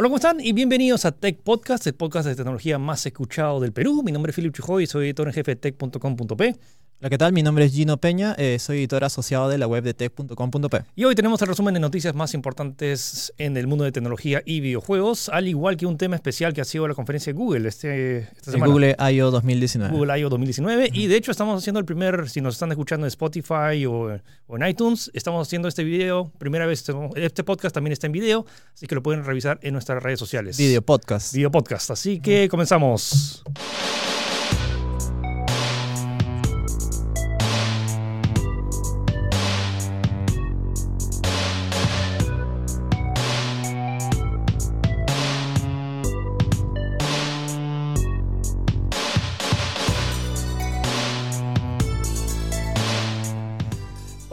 Hola, ¿cómo están? Y bienvenidos a Tech Podcast, el podcast de tecnología más escuchado del Perú. Mi nombre es Philip Chujoy soy editor en jefe de tech.com.p. Hola, ¿qué tal? Mi nombre es Gino Peña, eh, soy editor asociado de la web de tech.com.p. Y hoy tenemos el resumen de noticias más importantes en el mundo de tecnología y videojuegos, al igual que un tema especial que ha sido la conferencia de Google este, esta semana. Google I.O. 2019. Google I.O. 2019. Y de hecho estamos haciendo el primer, si nos están escuchando en Spotify o, o en iTunes, estamos haciendo este video, primera vez, este podcast también está en video, así que lo pueden revisar en nuestras redes sociales. Video podcast. Video podcast. Así que comenzamos.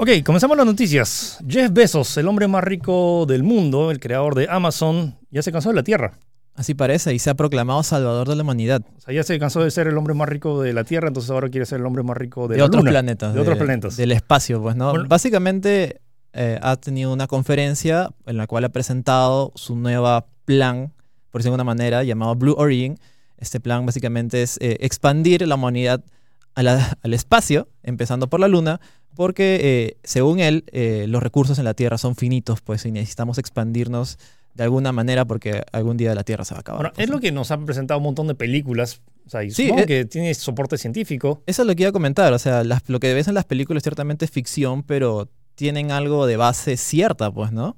Ok, comenzamos las noticias. Jeff Bezos, el hombre más rico del mundo, el creador de Amazon, ya se cansó de la Tierra. Así parece, y se ha proclamado salvador de la humanidad. O sea, ya se cansó de ser el hombre más rico de la Tierra, entonces ahora quiere ser el hombre más rico de, De, la otros Luna, planetas. De, otros planetas. Del espacio, pues, ¿no? Bueno. Básicamente eh, ha tenido una conferencia en la cual ha presentado su nueva plan, por decirlo de alguna manera, llamado Blue Origin. Este plan básicamente es eh, expandir la humanidad a la- al espacio, empezando por la Luna, porque eh, según él, eh, los recursos en la Tierra son finitos, pues, y necesitamos expandirnos de alguna manera porque algún día la Tierra se va a acabar. Pues, es ¿no? lo que nos han presentado un montón de películas. O sea, y Sí, supongo eh. que tiene soporte científico. Eso es lo que iba a comentar. O sea, las- lo que ves en las películas ciertamente es ficción, pero tienen algo de base cierta, pues, ¿no?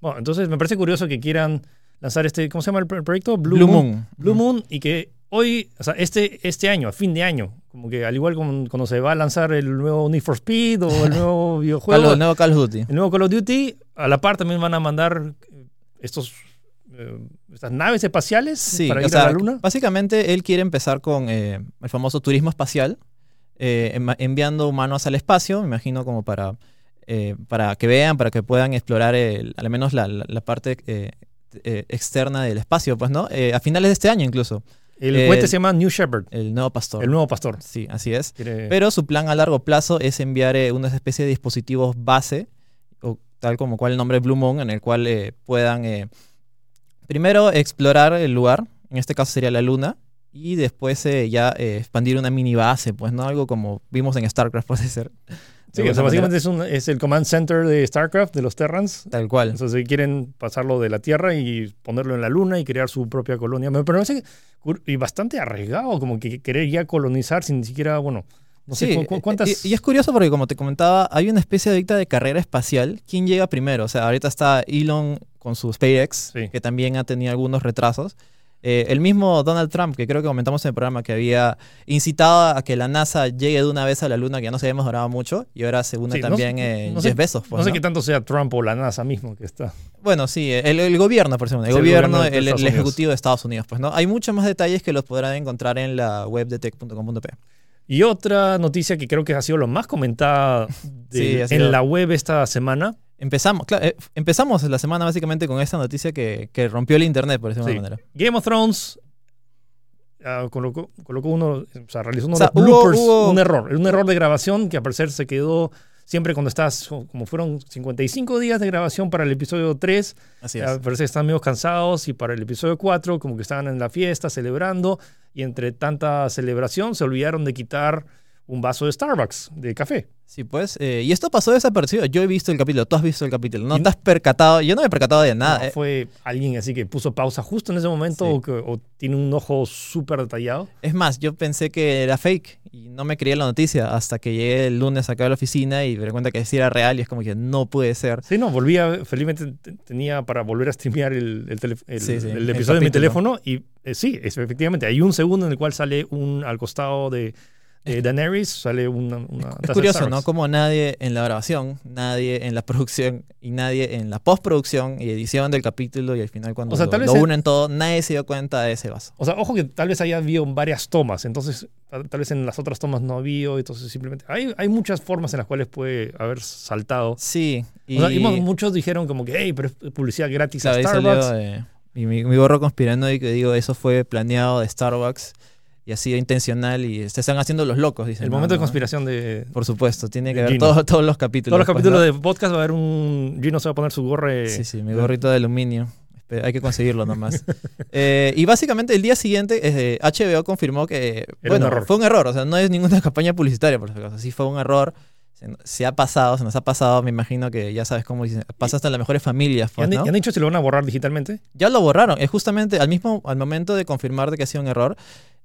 Bueno, entonces me parece curioso que quieran lanzar este, ¿cómo se llama el pro- proyecto? Blue Moon. Blue Moon y que hoy, o sea, este, este año, a fin de año, como que al igual como cuando se va a lanzar el nuevo Need for Speed o el nuevo videojuego, el nuevo Call of Duty. el nuevo Call of Duty, a la par también van a mandar eh, estos, eh, estas naves espaciales Sí, para ir sea, a la Luna. básicamente él quiere empezar con eh, el famoso turismo espacial, eh, enviando humanos al espacio, me imagino como para, para que vean, para que puedan explorar el- al menos la, la- la parte externa del espacio, pues, ¿no? A finales de este año incluso, El cohete se llama New Shepard, el nuevo pastor. el nuevo pastor. Sí, así es. Quiere- Pero su plan a largo plazo es enviar eh, una especie de dispositivos base, o tal como cual el nombre Blue Moon, en el cual eh, puedan eh, primero explorar el lugar, en este caso sería la luna, y después eh, ya eh, expandir una mini base, pues no algo como vimos en StarCraft, puede ser. Sí, o sea, básicamente es, un- es el command center de StarCraft, de los Terrans. Tal cual. Entonces quieren pasarlo de la Tierra y ponerlo en la Luna y crear su propia colonia. Me parece cur- y bastante arriesgado, como que querer ya colonizar sin ni siquiera, bueno, no sé Sí, cu- cu- eh, cuántas... Y, y es curioso porque, como te comentaba, hay una especie de dicta de carrera espacial. ¿Quién llega primero? O sea, ahorita está Elon con su SpaceX, Sí. que también ha tenido algunos retrasos. Eh, el mismo Donald Trump, que creo que comentamos en el programa, que había incitado a que la NASA llegue de una vez a la Luna, que ya no se había mejorado mucho, y ahora se une Sí, también sé- eh, no sé- Bezos. pues, no sé ¿no? qué tanto sea Trump o la NASA mismo que está. Bueno, sí, el, el gobierno, por ejemplo, el Sí, gobierno, el, ejecutivo de Estados Unidos. Pues, ¿no? Hay muchos más detalles que los podrán encontrar en la web de tech.com.p. Y otra noticia que creo que ha sido lo más comentada de- Sí, en la web esta semana. Empezamos, claro, eh, empezamos la semana básicamente con esta noticia que, que rompió el internet, por decirlo de Sí. alguna manera. Game of Thrones ah, colocó, colocó uno, o sea, realizó uno O sea, de los hubo- bloopers, hubo- un error, un error de grabación que al parecer se quedó siempre cuando estás, como fueron 55 días de grabación para el episodio 3, Así es. parece que están medio cansados y para el episodio 4 como que estaban en la fiesta celebrando y entre tanta celebración se olvidaron de quitar un vaso de Starbucks de café. Sí, pues. eh, y esto pasó desapercibido. Yo he visto el capítulo, tú has visto el capítulo. No Y- te has percatado. Yo no me he percatado de nada. No, eh. fue alguien así que puso pausa justo en ese momento Sí. o, que- o tiene un ojo súper detallado. Es más, yo pensé que era fake y no me creía la noticia hasta que llegué el lunes acá a la oficina y me di cuenta que sí era real y es como que no puede ser. Sí, no, volvía, felizmente te- tenía para volver a streamear el, el, tele- el- Sí, sí, el el episodio de mi teléfono y eh, sí, es, efectivamente, hay un segundo en el cual sale un al costado de, de Daenerys, sale una, Es de curioso, ¿no? Como nadie en la grabación, nadie en la producción y nadie en la postproducción y edición del capítulo y al final cuando O sea, lo, tal unen todo, nadie se dio cuenta de ese vaso. O sea, ojo que tal vez haya habido varias tomas, entonces tal, tal vez en las otras tomas no ha habido, entonces simplemente hay, hay muchas formas en las cuales puede haber saltado. Sí, y, O sea, y mo- muchos dijeron como que, hey, pero es publicidad gratis claro, a Starbucks. eh, y mi, mi gorro conspirando y que digo, eso fue planeado de Starbucks y ha sido intencional y se están haciendo los locos, dicen. el No, momento de no, conspiración de... Por supuesto, tiene que Gino. todo- todos los capítulos. Todos los pues, capítulos ¿no? de podcast va a haber un... Gino se va a poner su gorra... Sí, sí, mi gorrito de aluminio. hay que conseguirlo nomás. Eh, y básicamente el día siguiente eh, HBO confirmó que Era un bueno, error. fue un error, o sea, no es ninguna campaña publicitaria, por si acaso, sí fue un error. Se, se ha pasado, se nos ha pasado, me imagino que ya sabes cómo pasa hasta en las mejores familias, ¿Y pues, han, ¿no? y han dicho si lo van a borrar digitalmente? Ya lo borraron. Es justamente al mismo al momento de confirmar de que ha sido un error,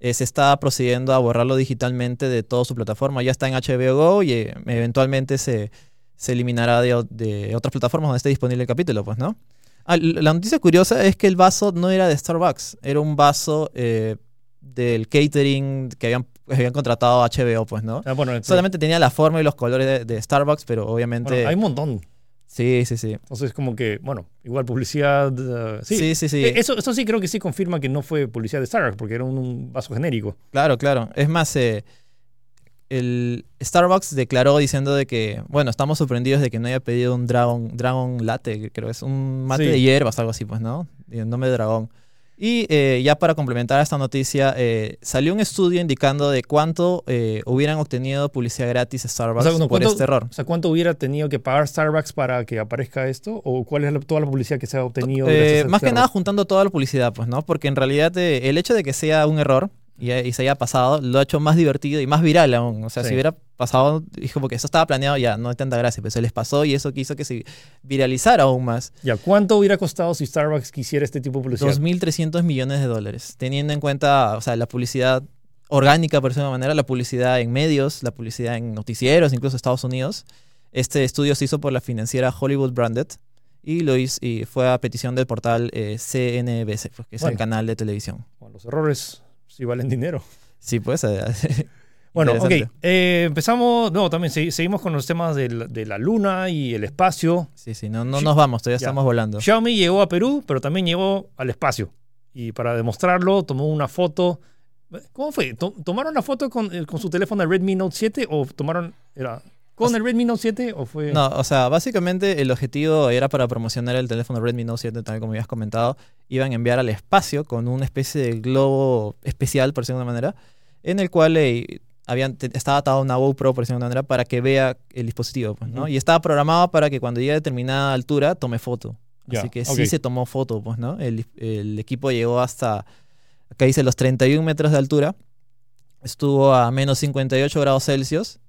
eh, se está procediendo a borrarlo digitalmente de toda su plataforma. Ya está en HBO Go y eh, eventualmente se, se eliminará de, de otras plataformas donde esté disponible el capítulo, pues, ¿no? Ah, la noticia curiosa es que el vaso no era de Starbucks, era un vaso eh, del catering que habían, habían contratado a HBO, pues, ¿no? Ah, bueno, Solamente tenía la forma y los colores de, de Starbucks, pero bueno, obviamente... hay un montón. Sí, sí, sí. Entonces, como que, bueno, igual publicidad. uh, sí. Sí, sí, sí. Eh, Eso, eso sí creo que sí confirma que no fue publicidad de Starbucks, porque era un, un vaso genérico. Claro, claro. Es más, eh, el Starbucks declaró diciendo de que, bueno, estamos sorprendidos de que no haya pedido un Dragon, Dragon Latte, que creo que es un mate Sí. de hierbas, algo así, pues, ¿no? Y el nombre de dragón. Y eh, ya para complementar esta noticia, eh, salió un estudio indicando de cuánto eh, hubieran obtenido publicidad gratis Starbucks O sea, no, por ¿cuánto- este error. O sea, ¿cuánto hubiera tenido que pagar Starbucks para que aparezca esto? ¿O cuál es la- toda la publicidad que se ha obtenido? Eh, más que nada juntando toda la publicidad, pues, ¿no? Porque en realidad eh, el hecho de que sea un error y, y se haya pasado lo ha hecho más divertido y más viral aún. O sea, Sí. si hubiera pasado, dijo, porque eso estaba planeado, ya no hay tanta gracia, pero se les pasó y eso quiso que se viralizara aún más. Ya, ¿cuánto hubiera costado si Starbucks quisiera este tipo de publicidad? 2.300 millones de dólares, teniendo en cuenta, o sea, la publicidad orgánica, por decirlo de una manera, la publicidad en medios, la publicidad en noticieros, incluso Estados Unidos. Este estudio se hizo por la financiera Hollywood Branded y lo hizo, y fue a petición del portal eh, CNBC, pues, que es el canal de televisión. Bueno, los errores sí valen dinero. Sí, pues. eh, Bueno, ok. eh, empezamos, no, también segui- seguimos con los temas de la luna y el espacio. Sí, sí, no, no nos vamos, todavía Ya. estamos volando. Xiaomi llegó a Perú, pero también llegó al espacio. Y para demostrarlo, tomó una foto. ¿Cómo fue? To- ¿Tomaron la foto con, eh, con su teléfono el Redmi Note 7 o tomaron era con el Redmi Note 7 o fue No, o sea, básicamente el objetivo era para promocionar el teléfono Redmi Note 7, tal como habías comentado. Iban a enviar al espacio con una especie de globo especial, por decirlo de una manera, en el cual eh, habían, estaba atado una GoPro, por decirlo de una manera, para que vea el dispositivo. pues, ¿no? Y estaba programado para que cuando llegue a determinada altura tome foto. Así que sí se tomó foto, pues, ¿no? El, el equipo llegó hasta, acá dice, los 31 metros de altura. Estuvo a menos 58 grados Celsius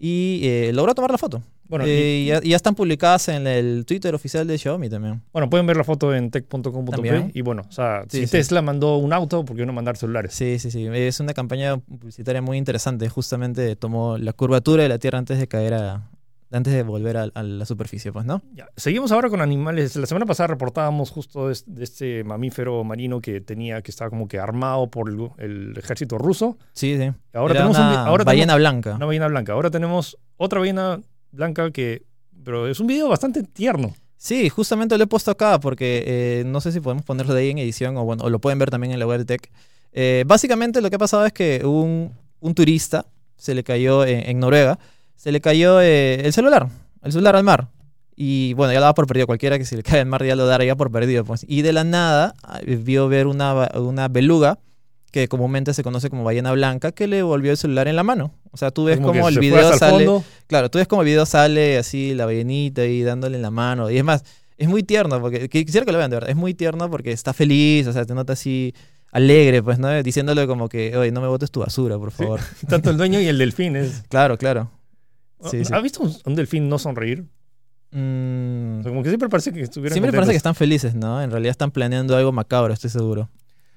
y eh, logró tomar la foto. Bueno, y- Eh, y ya, ya están publicadas en el Twitter oficial de Xiaomi también. bueno, pueden ver la foto en tech.com.p y bueno, o sea, Sí, si sí. Tesla mandó un auto, ¿por qué no mandar celulares? Sí, sí, sí. Es una campaña publicitaria muy interesante. Justamente tomó la curvatura de la Tierra antes de caer a. antes de volver a, a la superficie, pues, ¿no? Ya, Seguimos ahora con animales. La semana pasada reportábamos justo de, es- de este mamífero marino que tenía, que estaba como que armado por el, el ejército ruso. Sí, sí. Ahora Era tenemos un una ahora ballena tenemos blanca. una ballena blanca. Ahora tenemos otra ballena blanca que, pero es un video bastante tierno. Sí, justamente lo he puesto acá porque eh, no sé si podemos ponerlo de ahí en edición o bueno, o lo pueden ver también en la web de Tech. Eh, básicamente lo que ha pasado es que un, un turista se le cayó en, en Noruega, se le cayó eh, el celular, el celular al mar. Y bueno, ya lo daba por perdido. Cualquiera que se le cae al mar ya lo daría por perdido. Pues. Y de la nada ah, vio ver una, una beluga que comúnmente se conoce como ballena blanca que le volvió el celular en la mano. O sea, tú ves Como como, el video sale... fondo. Claro, tú ves como el video sale así, la ballenita ahí dándole en la mano. Y es más, es muy tierno, porque que- quisiera que lo vean de verdad. Es muy tierno porque está feliz, o sea, te nota así alegre, pues, ¿no? Diciéndole como que, oye, no me botes tu basura, por favor. Tanto el dueño y el delfín es. Claro, claro. Sí, sí. ¿Has visto un, un delfín no sonreír? Mm, O sea, como que siempre parece que estuvieran siempre contentos. parece que están felices, ¿no? En realidad están planeando algo macabro, estoy seguro.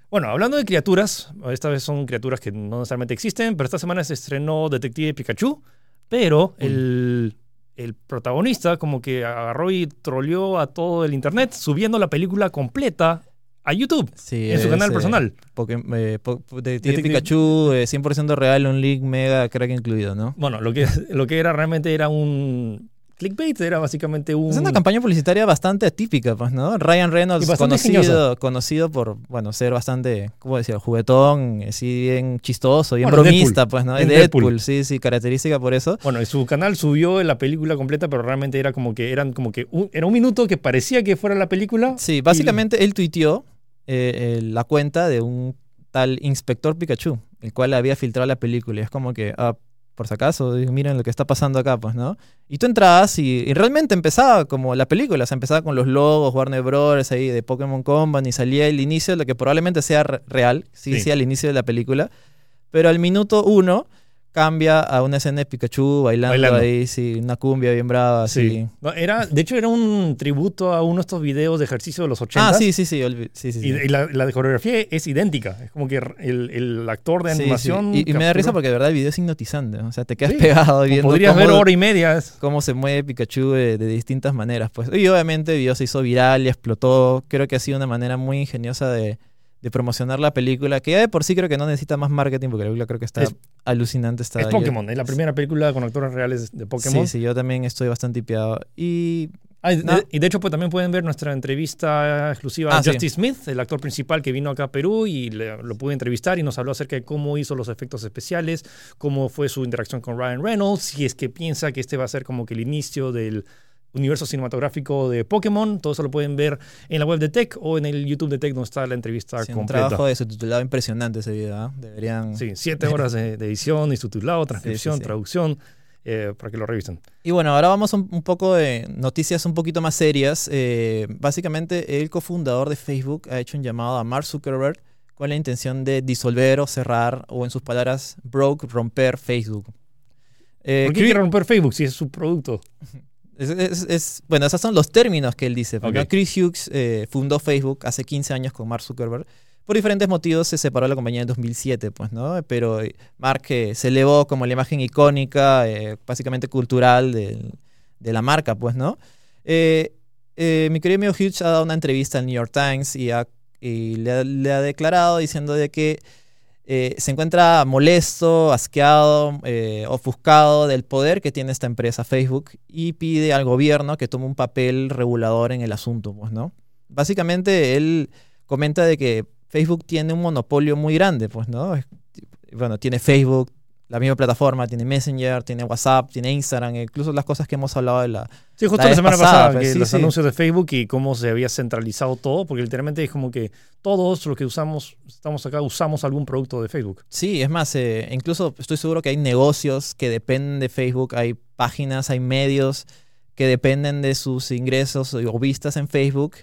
Bueno, hablando de criaturas, esta vez son criaturas que no necesariamente existen, pero esta semana se estrenó Detective Pikachu, pero el, el protagonista como que agarró y troleó a todo el internet subiendo la película completa a YouTube, Sí, en su es, canal eh, personal. Eh, po- po- Detective Detective- Pikachu, eh, 100% real, un link mega crack incluido, ¿no? Bueno, lo que, lo que era realmente era un clickbait, era básicamente un... Es una campaña publicitaria bastante atípica, pues, ¿no? Ryan Reynolds, Y conocido, conocido por, bueno, ser bastante, ¿cómo decir? Juguetón, así bien chistoso, bien Bueno, bromista, Deadpool. pues, ¿no? Es Deadpool, Deadpool. sí, sí, característica por eso. Bueno, en su canal subió la película completa, pero realmente era como que eran como que un, era un minuto que parecía que fuera la película. Sí, básicamente él tuiteó eh, eh, la cuenta de un tal Inspector Pikachu, el cual había filtrado la película. Y es como que, ah, por si acaso, digo, miren lo que está pasando acá, pues, ¿no? Y tú entrabas y, y realmente empezaba como la película, o sea, empezaba con los logos, Warner Bros. ahí de Pokémon Company, salía el inicio, lo que probablemente sea re- real, sí, Sí. sí, al inicio de la película, pero al minuto uno cambia a una escena de Pikachu bailando, Bailando. ahí, sí, una cumbia bien brava, así. No, era, de hecho, era un tributo a uno de estos videos de ejercicio de los 80. Ah, sí, sí, sí, sí, sí, sí. Y, y la, la coreografía es idéntica. Es como que el, el actor de Sí, sí. animación. Y, y me da risa porque de verdad el video es hipnotizante. O sea, te quedas Sí. pegado viendo Podrías cómo, ver hora y media. cómo se mueve Pikachu de, de distintas maneras. Pues. Y obviamente el video se hizo viral y explotó. Creo que ha sido una manera muy ingeniosa de, de promocionar la película, que ya de por sí creo que no necesita más marketing, porque la película creo que está Es- alucinante. Está Es yo- Pokémon, es la primera película con actores reales de Pokémon. Sí, sí, yo también estoy bastante hipeado. Y Ah, y de- No. y de hecho, pues también pueden ver nuestra entrevista exclusiva a Ah, sí. Justice Smith, el actor principal que vino acá a Perú y le- lo pude entrevistar y nos habló acerca de cómo hizo los efectos especiales, cómo fue su interacción con Ryan Reynolds, si es que piensa que este va a ser como que el inicio del universo cinematográfico de Pokémon. Todo eso lo pueden ver en la web de Tech o en el YouTube de Tech donde está la entrevista sí, un completa. trabajo de subtitulado impresionante ese video. ¿ah? Deberían. Sí, siete horas de, de edición y subtitulado, transcripción, sí. traducción, eh, para que lo revisen. Y bueno, ahora vamos a un, un poco de noticias un poquito más serias. Eh, básicamente, el cofundador de Facebook ha hecho un llamado a Mark Zuckerberg con la intención de disolver o cerrar, o en sus palabras, broke, romper Facebook. Eh, ¿Por qué quiere romper Facebook si es su producto? es, es- es- bueno, esos son los términos que él dice. porque. Chris Hughes eh, fundó Facebook hace 15 años con Mark Zuckerberg. Por diferentes motivos se separó de la compañía en 2007, pues, ¿no? Pero eh, Mark eh, se elevó como la imagen icónica, eh, básicamente cultural de la marca, pues, ¿no? Mi querido amigo Hughes ha dado una entrevista al New York Times y, ha- y le, ha, le ha declarado diciendo de que eh, se encuentra molesto, asqueado, eh, ofuscado del poder que tiene esta empresa Facebook y pide al gobierno que tome un papel regulador en el asunto, pues, ¿no? Básicamente él comenta de que Facebook tiene un monopolio muy grande, pues, ¿no? Bueno, tiene Facebook, la misma plataforma, tiene Messenger, tiene WhatsApp, tiene Instagram, incluso las cosas que hemos hablado de la... Sí, justo La semana pasada, pasada, que sí, los sí. anuncios de Facebook y cómo se había centralizado todo, porque literalmente es como que todos los que usamos, estamos acá, usamos algún producto de Facebook. Sí, es más, eh, incluso estoy seguro que hay negocios que dependen de Facebook, hay páginas, hay medios que dependen de sus ingresos o vistas en Facebook.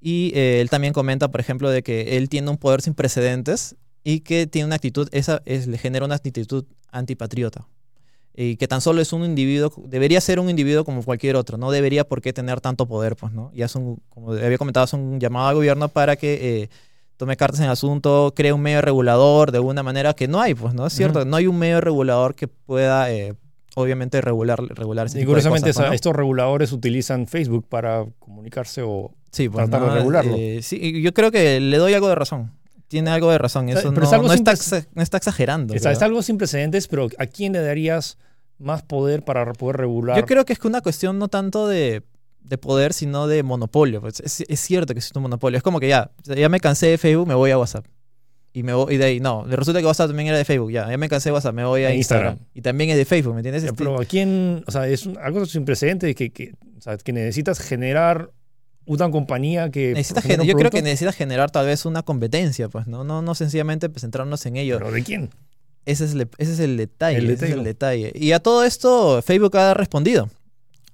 Y eh, él también comenta, por ejemplo, de que él tiene un poder sin precedentes y que tiene una actitud, esa es, le genera una actitud antipatriota. Y que tan solo es un individuo, debería ser un individuo como cualquier otro, no debería por qué tener tanto poder, pues, ¿no? Y es un, como había comentado, es un llamado al gobierno para que eh, tome cartas en el asunto, cree un medio regulador de una manera que no hay, pues, ¿no? Es cierto, Ujú. no hay un medio regulador que pueda, eh, obviamente, regular, regular ese Y tipo de curiosamente cosas, pues, esa- ¿no? estos reguladores utilizan Facebook para comunicarse o... Sí, pues, tratar de ¿no? regularlo. Eh, sí, yo creo que le doy algo de razón. Tiene algo de razón. Eso pero no, es algo no está, no exagerando. es algo sin precedentes, pero ¿a quién le darías más poder para poder regular? Yo creo que es una cuestión no tanto de, de poder, sino de monopolio. Pues es, es cierto que existe un monopolio. Es como que ya, ya me cansé de Facebook, me voy a WhatsApp. Y, me voy, y de ahí, no, resulta que WhatsApp también era de Facebook. Ya, ya me cansé de WhatsApp, me voy a Instagram. Instagram. Y también es de Facebook, ¿me entiendes? Ya, Este- pero ¿a quién? O sea, es un- algo sin precedentes que, que, o sea, que necesitas generar una compañía que... un yo creo que necesitas generar tal vez una competencia, pues, ¿no? No, no sencillamente pues, centrarnos en ello. ¿Pero de quién? Ese es el, ese es el detalle. El ese es el detalle. Y a todo esto, Facebook ha respondido.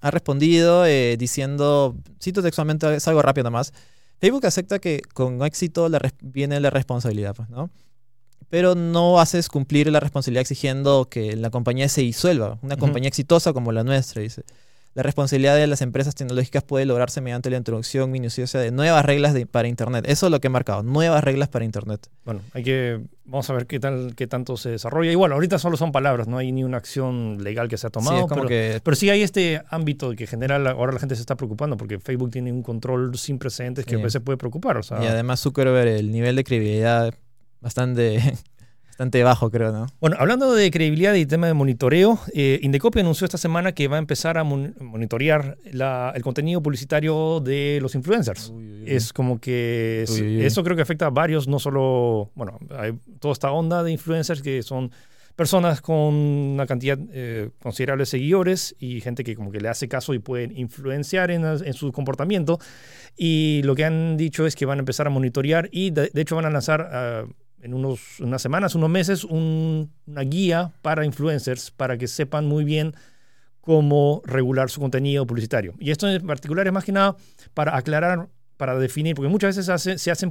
Ha respondido eh, diciendo, cito textualmente, es algo rápido nomás. Facebook acepta que con éxito la viene la responsabilidad, pues, ¿no? Pero no haces cumplir la responsabilidad exigiendo que la compañía se disuelva. Una Ujú. compañía exitosa como la nuestra, dice. La responsabilidad de las empresas tecnológicas puede lograrse mediante la introducción minuciosa de nuevas reglas de- para Internet. Eso es lo que he marcado, nuevas reglas para Internet. Bueno, hay que... Vamos a ver qué tal, qué tanto se desarrolla. Bueno, ahorita solo son palabras, no hay ni una acción legal que se ha tomado. sí, pero, que pero sí hay este ámbito que genera, la- ahora la gente se está preocupando porque Facebook tiene un control sin precedentes que a veces puede preocupar. O sea, Y además Zuckerberg, el nivel de credibilidad bastante, bastante bajo, creo, ¿no? Bueno, hablando de credibilidad y tema de monitoreo, eh, Indecopy anunció esta semana que va a empezar a mon- monitorear la- el contenido publicitario de los influencers. Es como que es- Uy, uy, uy. eso creo que afecta a varios, no solo, bueno, hay toda esta onda de influencers que son personas con una cantidad eh, considerable de seguidores y gente que como que le hace caso y pueden influenciar en, en su comportamiento. Y lo que han dicho es que van a empezar a monitorear y de, de hecho van a lanzar ah, en unos, unas semanas, unos meses, un- una guía para influencers para que sepan muy bien cómo regular su contenido publicitario. Y esto en particular es más que nada para aclarar, para definir, porque muchas veces hace- se hacen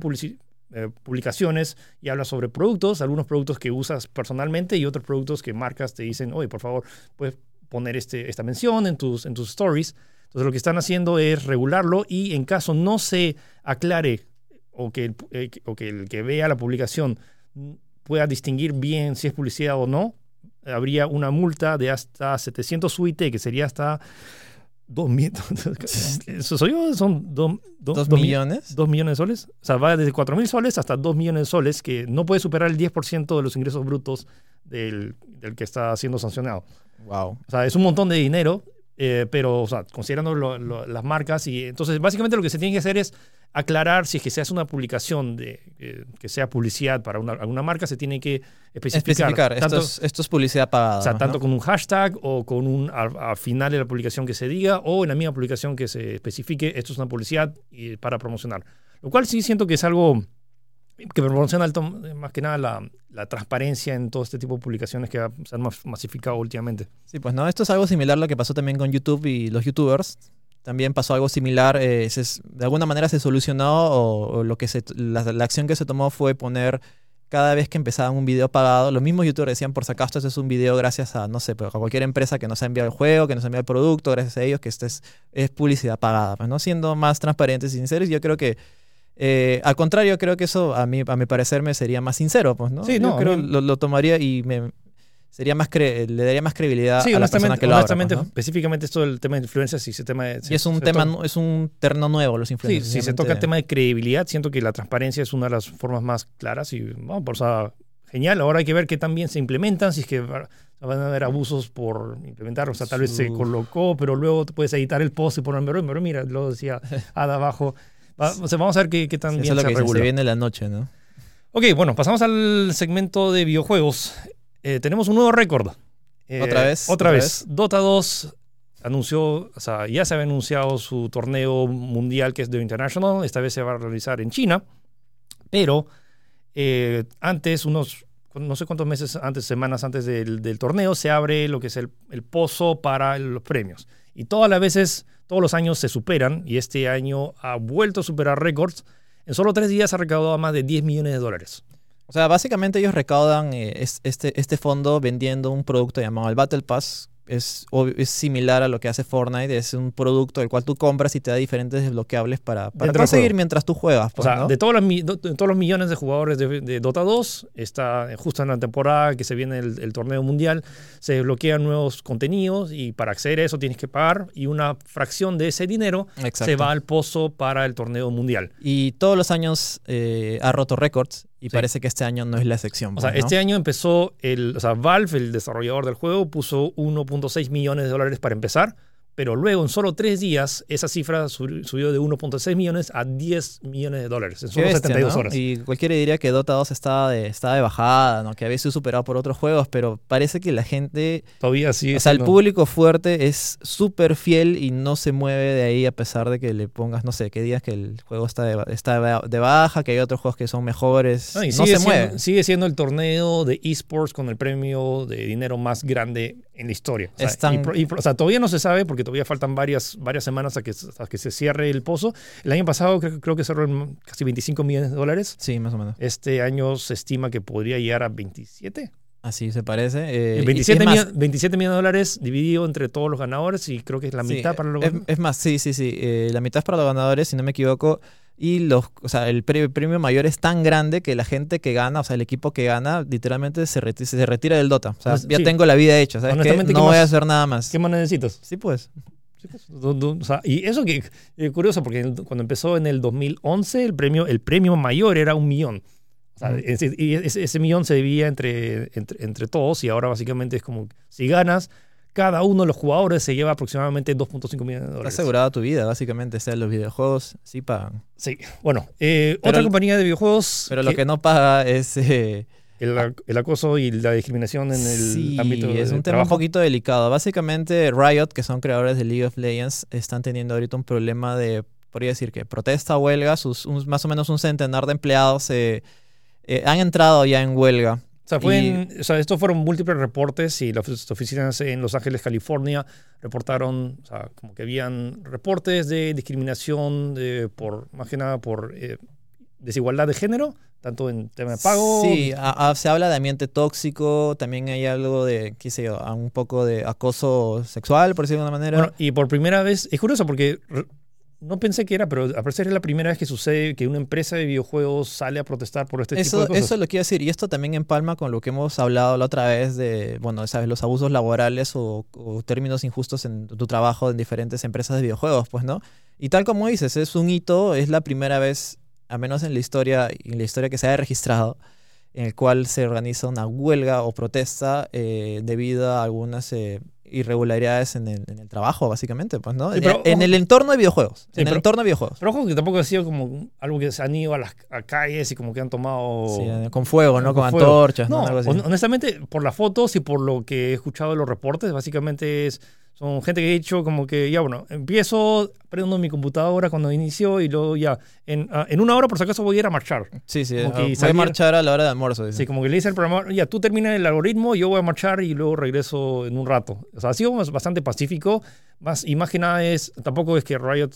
eh, publicaciones y hablas sobre productos, algunos productos que usas personalmente y otros productos que marcas te dicen, oye, por favor, puedes poner este, esta mención en tus, en tus stories. Entonces lo que están haciendo es regularlo y en caso no se aclare o que el, eh, o que el que vea la publicación pueda distinguir bien si es publicidad o no, habría una multa de hasta 700 UIT, que sería hasta 2 millones. ¿Son 2 ¿Dos millones? millones de soles? O sea, va desde 4 mil soles hasta 2 millones de soles, que no puede superar el 10% de los ingresos brutos del, del que está siendo sancionado. Wow. O sea, es un montón de dinero, eh, pero, o sea, considerando lo- lo- las marcas, y entonces básicamente lo que se tiene que hacer es aclarar si es que se hace una publicación de eh, que sea publicidad para una, alguna marca, se tiene que especificar. Especificar, esto, es, esto es publicidad pagada. o sea, ¿no? tanto con un hashtag o con un al, al final de la publicación que se diga o en la misma publicación que se especifique esto es una publicidad y para promocionar. Lo cual sí siento que es algo que promociona alto- más que nada la, la transparencia en todo este tipo de publicaciones que se han mas- masificado últimamente. Sí, pues no, esto es algo similar a lo que pasó también con YouTube y los YouTubers. También pasó algo similar, eh, de alguna manera se solucionó o, lo que se, la, la acción que se tomó fue poner cada vez que empezaban un video pagado, los mismos youtubers decían, por si acaso, este es un video gracias a, no sé, pero a cualquier empresa que nos ha enviado el juego, que nos ha enviado el producto, gracias a ellos, que este es, es publicidad pagada, pues, ¿no? Siendo más transparentes y sinceros, yo creo que, eh, al contrario, creo que eso, a mí, a mi parecer, me sería más sincero, pues, ¿no? Sí, Yo no, creo mí- lo, lo tomaría y me... Sería más cre- le daría más credibilidad Sí, a la persona que lo abra, pues, ¿no? específicamente esto del tema de influencias y ese tema de, Y es un tema, nu- es un terreno nuevo los Sí, influencers. si se toca el tema de credibilidad, siento que la transparencia es una de las formas más claras y, bueno, por eso, genial. Ahora hay que ver qué tan bien se implementan, si es que va- van a haber abusos por implementar, o sea, tal vez se colocó, pero luego puedes editar el post y poner, pero mira, lo decía Ada abajo. Va- o sea, vamos a ver qué, qué tan Sí, eso bien es lo se que dicen, regula. se viene la noche, ¿no? Ok, bueno, pasamos al segmento de videojuegos. Eh, tenemos un nuevo récord. Eh, ¿Otra vez? Otra ¿Otra vez. Dota 2 anunció, o sea, ya se había anunciado su torneo mundial que es The International. Esta vez se va a realizar en China. Pero eh, antes, unos, no sé cuántos meses antes, semanas antes del, del torneo, se abre lo que es el, el pozo para los premios. Y todas las veces, todos los años se superan. Y este año ha vuelto a superar récords. En solo tres días ha recaudado más de 10 millones de dólares. O sea, básicamente ellos recaudan eh, es- este, este fondo vendiendo un producto llamado el Battle Pass. Es, es similar a lo que hace Fortnite. Es un producto el cual tú compras y te da diferentes desbloqueables para, para del conseguir mientras tú juegas. O pues, sea, ¿no? de, todos los, de todos los millones de jugadores de, de Dota 2, está justo en la temporada que se viene el, el torneo mundial, se desbloquean nuevos contenidos y para acceder a eso tienes que pagar y una fracción de ese dinero Exacto. se va al pozo para el torneo mundial. Y todos los años eh, ha roto récords y Sí. parece que este año no es la excepción. O sea, pues, ¿no? este año empezó, el, o sea, Valve, el desarrollador del juego, puso 1.6 millones de dólares para empezar, pero luego en solo tres días esa cifra sub- subió de 1.6 millones a 10 millones de dólares en solo bestia, 72 ¿no? horas. Y cualquiera diría que Dota 2 estaba de, estaba de bajada, ¿no? que había sido superado por otros juegos, pero parece que la gente, Todavía sigue o sea, el público fuerte es súper fiel y no se mueve de ahí a pesar de que le pongas, no sé, que digas que el juego está de, está de- baja, que hay otros juegos que son mejores, No, y no se siendo, mueve. sigue siendo el torneo de esports con el premio de dinero más grande en la historia. O sea, Es tan- y y o sea, todavía no se sabe porque todavía faltan varias, varias semanas a que, a que se cierre el pozo. El año pasado creo, creo que cerró en casi 25 millones de dólares. Sí, más o menos. Este año se estima que podría llegar a 27. Así se parece. eh, y- y 27, es más, millo- 27 millones de dólares dividido entre todos los ganadores y creo que es la Sí, mitad para los es, es más, sí, sí, sí. eh, la mitad es para los ganadores, si no me equivoco. Y los, o sea, el pre- premio mayor es tan grande que la gente que gana, o sea, el equipo que gana, literalmente se, reti- se retira del Dota. O sea, Pues, ya tengo la vida hecha, ¿sabes qué? No ¿qué voy a hacer nada más. ¿Qué más necesitas? Sí, pues. Sí, pues, o sea, y eso que es curioso, porque cuando empezó en el 2011, el premio, el premio mayor era un millón. O sea, ese, ese millón se dividía entre, entre, entre todos y ahora básicamente es como, si ganas, cada uno de los jugadores se lleva aproximadamente 2.5 millones de Está dólares. asegurada tu vida, básicamente. sea, los videojuegos sí pagan. Sí, bueno, eh, Pero otra compañía de videojuegos, Pero lo que no paga es... eh, el, ac- el acoso y la discriminación en el sí, ámbito de es un tema un trabajo. poquito delicado. Básicamente, Riot, que son creadores de League of Legends, están teniendo ahorita un problema de, podría decir que protesta, huelga. Sus, un- más o menos un centenar de empleados eh, eh, han entrado ya en huelga. O sea, fue Y- en- o sea, estos fueron múltiples reportes y las ofi- oficinas en Los Ángeles, California, reportaron, o sea, como que habían reportes de discriminación de, por, más que nada por eh, desigualdad de género, tanto en tema de pago. Sí, a- a- se habla de ambiente tóxico, también hay algo de, qué sé yo, un poco de acoso sexual, por decirlo de alguna manera. Bueno, y por primera vez, es curioso porque no pensé que era, pero al parecer es la primera vez que sucede que una empresa de videojuegos sale a protestar por este tipo de cosas. eso es lo que iba a decir. Y esto también empalma con lo que hemos hablado la otra vez de, bueno, sabes, los abusos laborales o, o términos injustos en tu trabajo en diferentes empresas de videojuegos, pues, ¿no? Y tal como dices, es un hito, es la primera vez, al menos en la historia, en la historia que se haya registrado, en el cual se organiza una huelga o protesta eh, debido a algunas eh, irregularidades en el, en el trabajo, básicamente, pues, ¿no? Sí, En- pero, en ojo- el entorno de videojuegos. Sí, en el entorno de videojuegos. Pero ojo que tampoco ha sido como algo que se han ido a las a calles y como que han tomado... Sí, eh, con fuego, ¿no? con Con, fuego. antorchas, ¿no? No, Algo así. hon- honestamente, por las fotos y por lo que he escuchado de los reportes, básicamente es, son gente que ha dicho como que, ya bueno, empiezo, prendo mi computadora cuando inicio y luego ya, en, ah, en una hora por si acaso voy a ir a marchar. Sí, sí. Como que ah, Voy a marchar a la hora de almuerzo. dice. Sí, como que le dice al programador, ya, tú termina el algoritmo, yo voy a marchar y luego regreso en un rato. O sea, ha sido bastante pacífico, más, y más que nada es, tampoco es que Riot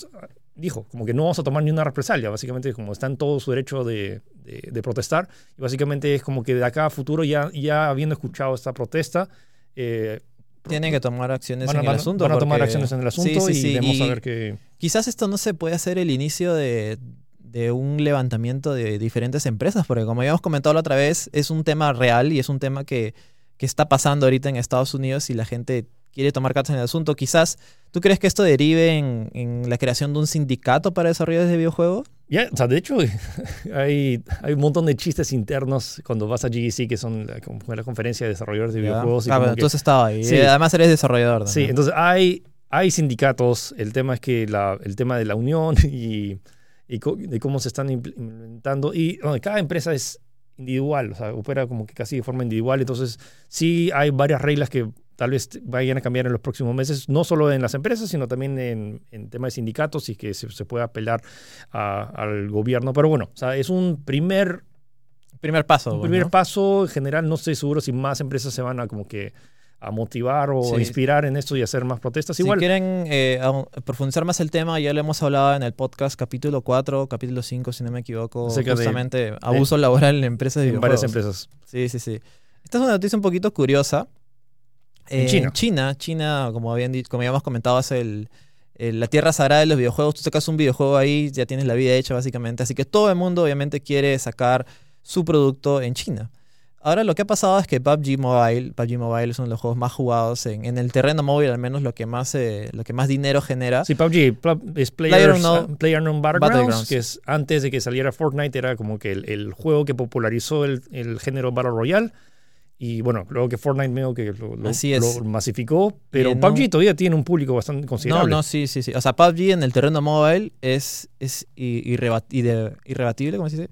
dijo, como que no vamos a tomar ni una represalia, básicamente como está en todo su derecho de, de- de protestar, y básicamente es como que de acá a futuro, ya, ya habiendo escuchado esta protesta, eh, Tienen que tomar acciones van, en el van asunto. van a tomar porque- acciones en el asunto sí, y vamos a ver qué... Quizás esto no se puede hacer el inicio de, de un levantamiento de diferentes empresas, porque como habíamos comentado la otra vez, es un tema real y es un tema que, que está pasando ahorita en Estados Unidos y la gente quiere tomar cartas en el asunto. Quizás, ¿tú crees que esto derive en, en la creación de un sindicato para desarrolladores de videojuegos? Ya, o sea, de hecho, hay, hay un montón de chistes internos cuando vas a GDC, que son la, como la conferencia de desarrolladores de videojuegos. y Ah, que- tú has estado ahí. Sí. Además eres desarrollador. Sí, también. entonces hay, hay sindicatos, el tema es que la, el tema de la unión y, y de cómo se están impl- implementando, y bueno, cada empresa es individual, o sea, opera como que casi de forma individual, entonces sí hay varias reglas que tal vez vayan a cambiar en los próximos meses, no solo en las empresas, sino también en, en tema de sindicatos y que se, se pueda apelar a- al gobierno, pero bueno, o sea, es un primer Primer paso. un primer ¿no? paso, en general, no estoy seguro si más empresas se van a como que a motivar o Sí. a inspirar en esto y hacer más protestas. Si Igual, quieren eh, profundizar más el tema, ya lo hemos hablado en el podcast capítulo 4, capítulo 5, si no me equivoco, Acerca de- justamente abuso laboral en empresas de en varias empresas. Sí, sí, sí. Esta es una noticia un poquito curiosa. En Eh, China. En China, China, como, habían como habíamos comentado, es el, el- la tierra sagrada de los videojuegos. Tú sacas un videojuego ahí, ya tienes la vida hecha básicamente. Así que todo el mundo obviamente quiere sacar su producto en China. Ahora lo que ha pasado es que PUBG Mobile, PUBG Mobile es uno de los juegos más jugados en, en el terreno móvil, al menos lo que más, eh, lo que más dinero genera. Sí, PUBG es PlayerUnknown- PlayerUnknown Battlegrounds, Battlegrounds. que es antes de que saliera Fortnite, era como que el, el juego que popularizó el, el género Battle Royale. Y bueno, luego que Fortnite medio que lo, lo- Así es. lo masificó, pero PUBG un- todavía tiene un público bastante No, considerable. no, sí, sí, sí. O sea, PUBG en el terreno móvil es, es i- irrebat- ide- irrebatible, ¿cómo se dice?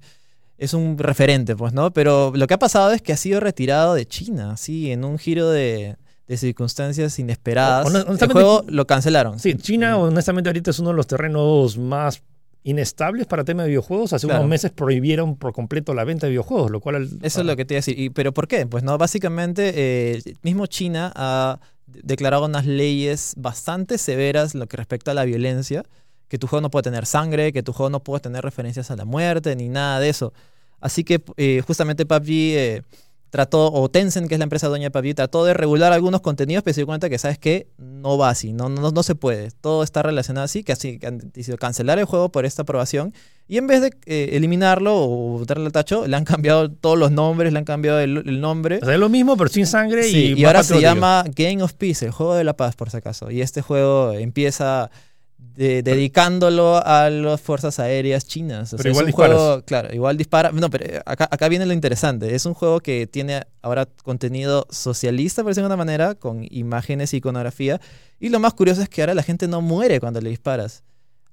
Es un referente, pues, ¿no? Pero lo que ha pasado es que ha sido retirado de China, sí, en un giro de, de circunstancias inesperadas. El juego lo cancelaron. Sí, China honestamente ahorita es uno de los terrenos más inestables para tema de videojuegos. Hace Claro. unos meses prohibieron por completo la venta de videojuegos, lo cual... Eso es lo que te iba a decir. ¿Y, ¿Pero por qué? Pues no, básicamente, eh, mismo China ha de- declarado unas leyes bastante severas en lo que respecta a la violencia, que tu juego no puede tener sangre, que tu juego no puede tener referencias a la muerte, ni nada de eso. Así que eh, justamente PUBG eh, trató, o Tencent, que es la empresa dueña de PUBG, trató de regular algunos contenidos, pero se dio cuenta que, ¿sabes qué? No va así, no, no, no se puede. Todo está relacionado así, que así que han decidido cancelar el juego por esta aprobación. Y en vez de eh, eliminarlo o botarle al tacho, le han cambiado todos los nombres, le han cambiado el, el nombre. O sea, es lo mismo, pero sin sangre Sí, y, y, ahora se llama Game of Peace, el juego de la paz, por si acaso. Y este juego empieza de- dedicándolo a las fuerzas aéreas chinas. O Pero sea, es igual un disparas. juego, claro, igual dispara. No, pero eh, acá, acá viene lo interesante. Es un juego que tiene ahora contenido socialista, por decirlo de una manera, con imágenes y iconografía. Y lo más curioso es que ahora la gente no muere cuando le disparas.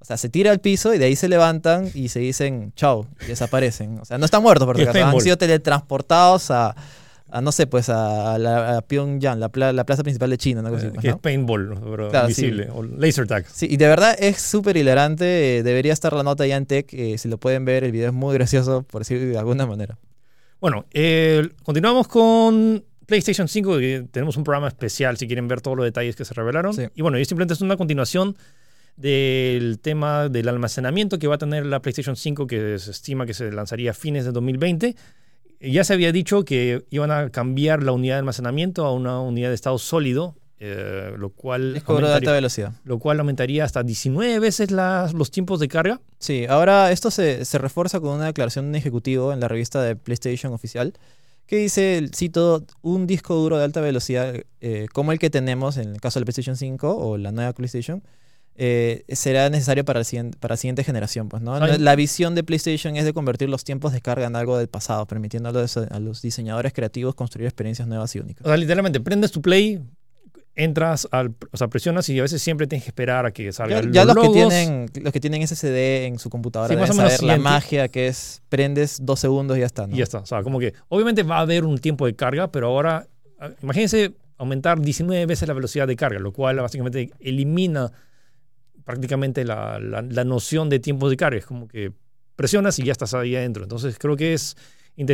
O sea, se tira al piso y de ahí se levantan y se dicen chao y desaparecen. O sea, no están muertos por si Y es acaso. Han sido teletransportados a, a, no sé, pues a, la, a Pyongyang, la, pla- la plaza principal de China, una cosa así, Eh, pues, que ¿no? es paintball, pero Claro, visible, o laser tag. Sí, y de verdad es súper hilarante. eh, Debería estar la nota ya en tech. eh, si lo pueden ver, el video es muy gracioso, por decirlo de alguna manera. Bueno, continuamos con PlayStation 5. que tenemos un programa especial si quieren ver todos los detalles que se revelaron. Sí. Y bueno, y simplemente es una continuación del tema del almacenamiento que va a tener la PlayStation 5, que se estima que se lanzaría a fines de 2020. Ya se había dicho que iban a cambiar la unidad de almacenamiento a una unidad de estado sólido, eh, lo cual Disco duro de alta aumentaría- velocidad. lo cual aumentaría hasta 19 veces las- los tiempos de carga. Sí, ahora esto se, se refuerza con una declaración de un ejecutivo en la revista de PlayStation oficial que dice, cito, un disco duro de alta velocidad eh, como el que tenemos en el caso del PlayStation 5 o la nueva PlayStation eh, será necesario para, el siguiente, para la siguiente generación. Pues, ¿no? Ay. La visión de PlayStation es de convertir los tiempos de carga en algo del pasado, permitiendo a los, a los diseñadores creativos construir experiencias nuevas y únicas. O sea, literalmente, prendes tu play, entras al. O sea, presionas y a veces siempre tienes que esperar a que salga Ya, ya los, que logos. tienen, los que tienen SSD en su computadora Sí, más deben o menos saber la magia que es prendes dos segundos y ya está. ¿no? Y ya está. O sea, como que obviamente va a haber un tiempo de carga, pero ahora, ah, imagínense aumentar 19 veces la velocidad de carga, lo cual básicamente elimina prácticamente la, la- la noción de tiempos de carga. Es como que presionas y ya estás ahí adentro. Entonces creo que es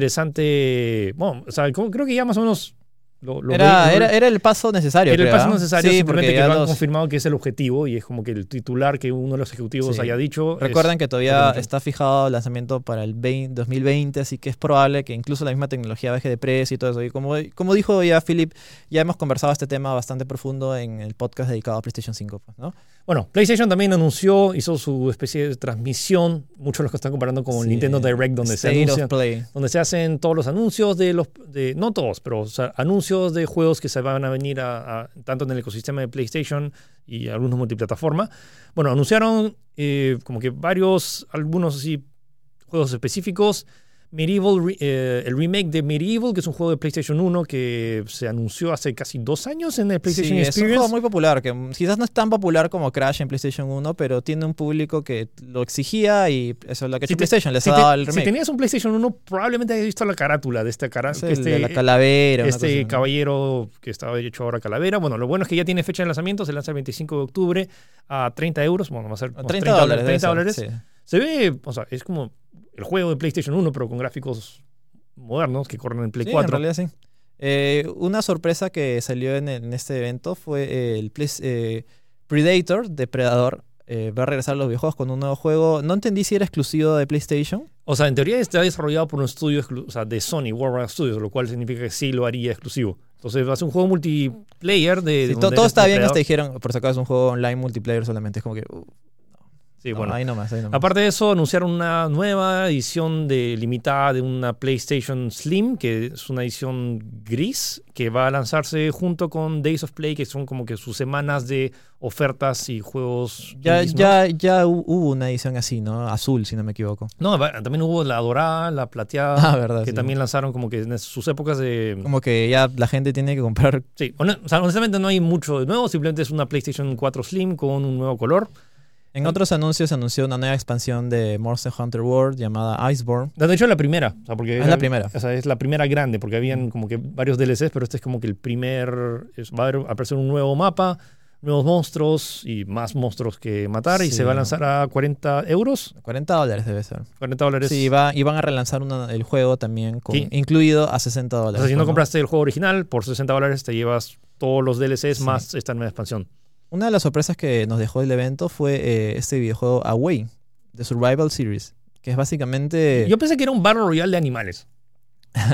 interesante. Bueno, o sea, creo que ya más o menos lo, lo Era, era, era el paso necesario. Era el creo, paso ¿ah? necesario, Sí, simplemente porque que lo han los- confirmado que es el objetivo y es como que el titular que uno de los ejecutivos Sí. haya dicho. es- Recuerden que todavía está fijado el lanzamiento para el 20 2020, así que es probable que incluso la misma tecnología baje de precio y todo eso. Y como, como dijo ya Philip, ya hemos conversado este tema bastante profundo en el podcast dedicado a PlayStation 5. Pues, ¿no? Bueno, PlayStation también anunció, hizo su especie de transmisión. Muchos los que están comparando con Sí, Nintendo Direct, donde se State of anuncian, Play. donde se hacen todos los anuncios de los, de, no todos, pero o sea, anuncios de juegos que se van a venir a, a- tanto en el ecosistema de PlayStation y algunos multiplataforma. Bueno, anunciaron eh, como que varios, algunos así juegos específicos. Medieval, eh, el remake de Medieval, que es un juego de PlayStation 1 que se anunció hace casi dos años en el PlayStation Sí, es un juego muy popular, que quizás no es tan popular como Crash en PlayStation 1, pero tiene un público que lo exigía y eso es lo que ha Si te- PlayStation, les si, ha te- dado el si remake. tenías un PlayStation 1, probablemente hayas visto la carátula de esta cara, Es el este, de la calavera. cosa este caballero que estaba hecho ahora calavera. Bueno, lo bueno es que ya tiene fecha de lanzamiento, se lanza el 25 de octubre a 30 euros. Bueno, va a ser A unos 30 dólares. debe 30 ser, dólares. sí. Se ve, o sea, es como el juego de PlayStation 1, pero con gráficos modernos que corren en Play Sí, 4. en realidad sí. Eh, una sorpresa que salió en, en este evento fue el Play- eh, Predator, Depredador. eh, va a regresar a los videojuegos con un nuevo juego. No entendí si era exclusivo de PlayStation. O sea, en teoría está desarrollado por un estudio o sea, de Sony, Warner Studios, lo cual significa que sí lo haría exclusivo. Entonces va a ser un juego multiplayer de... Sí, to- todo eres está bien hasta dijeron, por si acaso es un juego online multiplayer solamente. Es como que... uh, Sí, no, bueno. ahí nomás, ahí nomás. Aparte de eso, anunciaron una nueva edición de limitada de una PlayStation Slim, que es una edición gris, que va a lanzarse junto con Days of Play, que son como que sus semanas de ofertas y juegos. ya, indies, ¿no? ya, ya hu- hubo una edición así, ¿no? Azul, si no me equivoco. No, también hubo la dorada, la plateada, Ah, verdad. que sí. también lanzaron como que en sus épocas de... Como que ya la gente tiene que comprar Sí, hone- o sea, honestamente no hay mucho de nuevo, simplemente es una PlayStation 4 Slim con un nuevo color. En otros anuncios se anunció una nueva expansión de Monster Hunter World llamada Iceborne. De hecho, la primera. O sea, porque es la primera. O sea, es la primera grande, porque habían como que varios DLCs, pero este es como que el primer. es- va a haber- aparecer un nuevo mapa, nuevos monstruos y más monstruos que matar, y se va a lanzar a 40 euros, 40 dólares debe ser. 40 dólares. Sí, va, y van a relanzar una- el juego también, con, Sí. incluido a 60 o dólares. sea, si no compraste el juego original, por 60 dólares te llevas todos los DLCs Sí. más esta nueva expansión. Una de las sorpresas que nos dejó el evento fue eh, este videojuego Away, de Survival Series, que es básicamente... Yo pensé que era un Battle Royale de animales.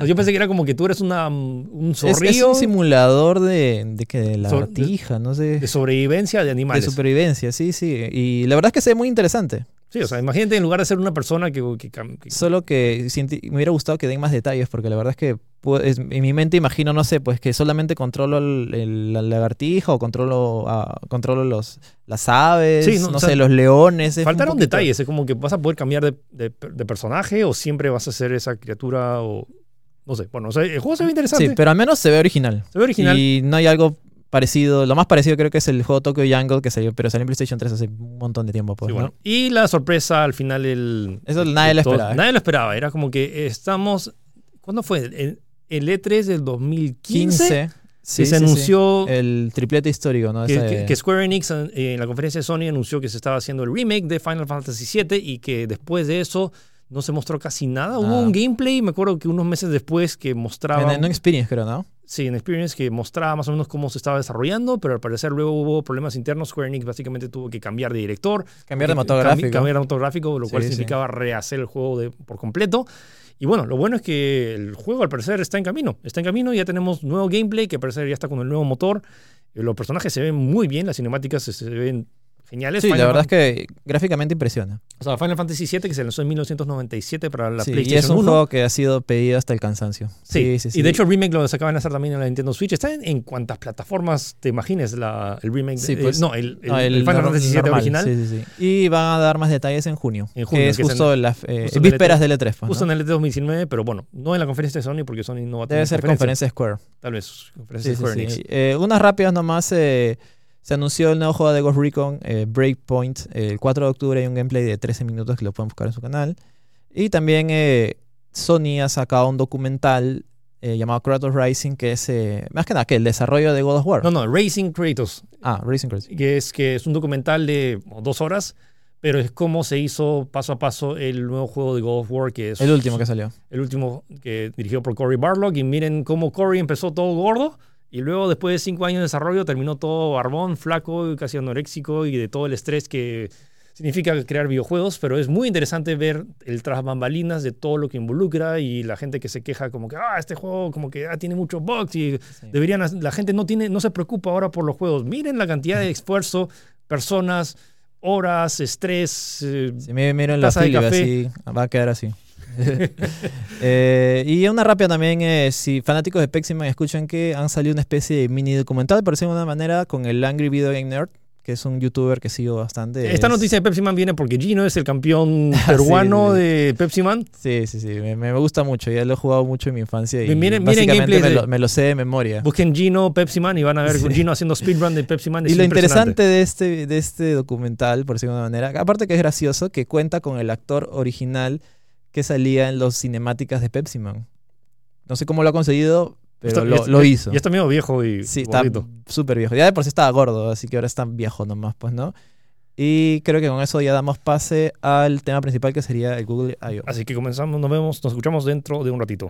Yo pensé que era como que tú eres una, un es, es zorrillo un simulador de, de que de lagartija, no sé, de sobrevivencia de de animales. supervivencia, sí, sí. Y la verdad es que se ve muy interesante. Sí, o sea, imagínate en lugar de ser una persona que, que Solo que me hubiera gustado que den más detalles, porque la verdad es que en mi mente imagino, no sé, pues que solamente controlo el- el- la lagartija o controlo, controlo los, las aves, Sí, no, no, o sea, sé, los leones. Faltaron poquito- detalles, es como que vas a poder cambiar de, de- de personaje o siempre vas a ser esa criatura o no sé. Bueno, o sea, el juego se ve interesante. Sí, pero al menos se ve original. se ve original. Y no hay algo parecido. Lo más parecido creo que es el juego Tokyo Jungle que salió, pero salió en PlayStation 3 hace un montón de tiempo. Pues, Sí. Y la sorpresa al final el Eso nadie lo esperaba. Nadie lo esperaba, era como que estamos ¿Cuándo fue? El, el E3 del 2015 15. Sí, que se sí, sí. anunció El triplete histórico, ¿no? que, Ese- que- que Square Enix en la conferencia de Sony anunció que se estaba haciendo el remake de Final Fantasy VII y que después de eso no se mostró casi nada. Hubo un gameplay, me acuerdo que unos meses después que mostraba... En, en Experience, creo, ¿no? Sí, en Experience que mostraba más o menos cómo se estaba desarrollando, pero al parecer luego hubo problemas internos. Square Enix básicamente tuvo que cambiar de director, Cambiar de cambi- motográfico. Cambiar de motográfico, lo cual Sí, sí. significaba rehacer el juego de, por completo. Y bueno, lo bueno es que el juego al parecer está en camino. Está en camino, ya tenemos nuevo gameplay que al parecer ya está con el nuevo motor. Eh, Los personajes se ven muy bien, las cinemáticas se ven geniales. Sí, la verdad es que gráficamente impresiona. O sea, Final Fantasy VII que se lanzó en 1997 para la Sí, y PlayStation es un 1. juego que ha sido pedido hasta el cansancio. Sí, sí, sí. y de hecho el remake lo acaban de hacer también en la Nintendo Switch. Está en, en cuantas plataformas te imagines la, el remake. Sí, de- pues. no, el, el- No, el Final Fantasy VII normal, original. Sí, sí, sí. Y van a dar más detalles en junio. En junio, que es que justo en las eh, el vísperas del E3. pues, Justo ¿no? en el E3 2019, pero bueno, no en la conferencia de Sony porque Sony no va a tener Debe ser conferencia Square. Tal vez conferencia Square sí. Enix. Eh, unas rápidas nomás. Se anunció el nuevo juego de Ghost Recon, eh, Breakpoint. el 4 de octubre hay un gameplay de 13 minutos que lo pueden buscar en su canal. Y también eh, Sony ha sacado un documental eh, llamado Kratos Rising, que es eh, más que nada que el desarrollo de God of War. No, no, Racing Kratos, Ah, Racing Kratos. que es, que es un documental de dos horas, pero es cómo se hizo paso a paso el nuevo juego de God of War, que es El último que salió. el último que dirigió por Cory Barlog. Y miren cómo Cory empezó todo gordo. Y luego, después de cinco años de desarrollo, terminó todo barbón, flaco, casi anoréxico y de todo el estrés que significa crear videojuegos. Pero es muy interesante ver el tras bambalinas de todo lo que involucra y la gente que se queja como que, ah, este juego como que ah, tiene muchos bugs y deberían, la gente no, tiene, no se preocupa ahora por los juegos. Miren la cantidad de esfuerzo, personas, horas, estrés. eh, Si me miren la café. así, va a quedar así. Eh, y una rápida también, eh, si fanáticos de Peximan escuchan que han salido una especie de mini documental, por decirlo de alguna manera, con el Angry Video Game Nerd, que es un youtuber que sigo bastante. Esta Es- noticia de Pepsi Man viene porque Gino es el campeón peruano sí, de Pepsi Man. Sí, sí, sí, me, me gusta mucho, ya lo he jugado mucho en mi infancia y Miren- miren básicamente me, de- lo, me lo sé de memoria. Busquen Gino Pepsi Man y van a ver Sí. Gino haciendo speedrun de Pepsi Man. Es Y lo interesante de este, de este documental, por decirlo de una manera, aparte que es gracioso, que cuenta con el actor original que salía en los cinemáticas de Pepsi Man. No sé cómo lo ha conseguido, pero lo, lo hizo. Ya está medio viejo y sí, está súper viejo. Ya de por sí estaba gordo, así que ahora está viejo nomás, pues, ¿no? Y creo que con eso ya damos pase al tema principal que sería el Google I.O. Así que comenzamos, nos vemos, nos escuchamos dentro de un ratito.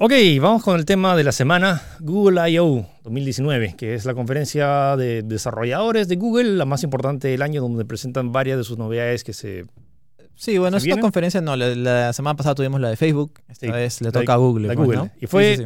Ok, vamos con el tema de la semana, Google I.O. 2019, que es la conferencia de desarrolladores de Google, la más importante del año, donde presentan varias de sus novedades que se... Sí, bueno, ¿Se es una conferencia, no, la, la semana pasada tuvimos la de Facebook, esta Sí, vez le de- toca a Google. la pues, Google. ¿no? Y fue- sí.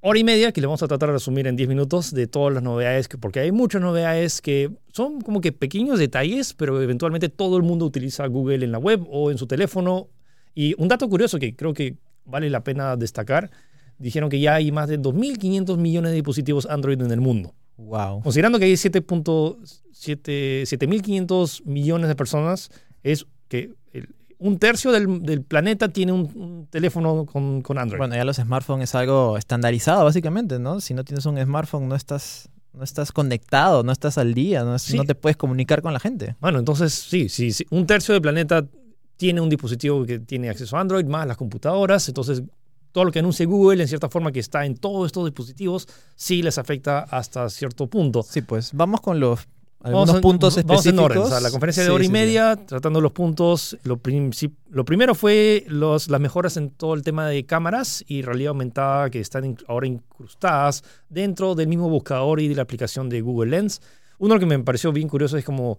hora y media que le vamos a tratar de resumir en 10 minutos de todas las novedades, que- porque hay muchas novedades que son como que pequeños detalles, pero eventualmente todo el mundo utiliza Google en la web o en su teléfono. Y un dato curioso que creo que vale la pena destacar, dijeron que ya hay más de 2.500 millones de dispositivos Android en el mundo. Wow. Considerando que hay 7.7 7.500 millones de personas, es que el- un tercio del, del planeta tiene un, un teléfono con, con Android. Bueno, ya los smartphones es algo estandarizado, básicamente, ¿no? Si no tienes un smartphone, no estás, no estás conectado, no estás al día, no, es- Sí. no te puedes comunicar con la gente. Bueno, entonces sí, sí, sí, un tercio del planeta tiene un dispositivo que tiene acceso a Android, más las computadoras, entonces todo lo que anuncie Google, en cierta forma que está en todos estos dispositivos, sí les afecta hasta cierto punto. Sí, pues vamos con los Vamos algunos en- puntos vamos en específicos. orden, o sea, la conferencia de Sí, hora y sí, sí. media, tratando los puntos. Lo, lo primero fue los, las mejoras en todo el tema de cámaras y realidad aumentada que están in- ahora incrustadas dentro del mismo buscador y de la aplicación de Google Lens. Uno que me pareció bien curioso es como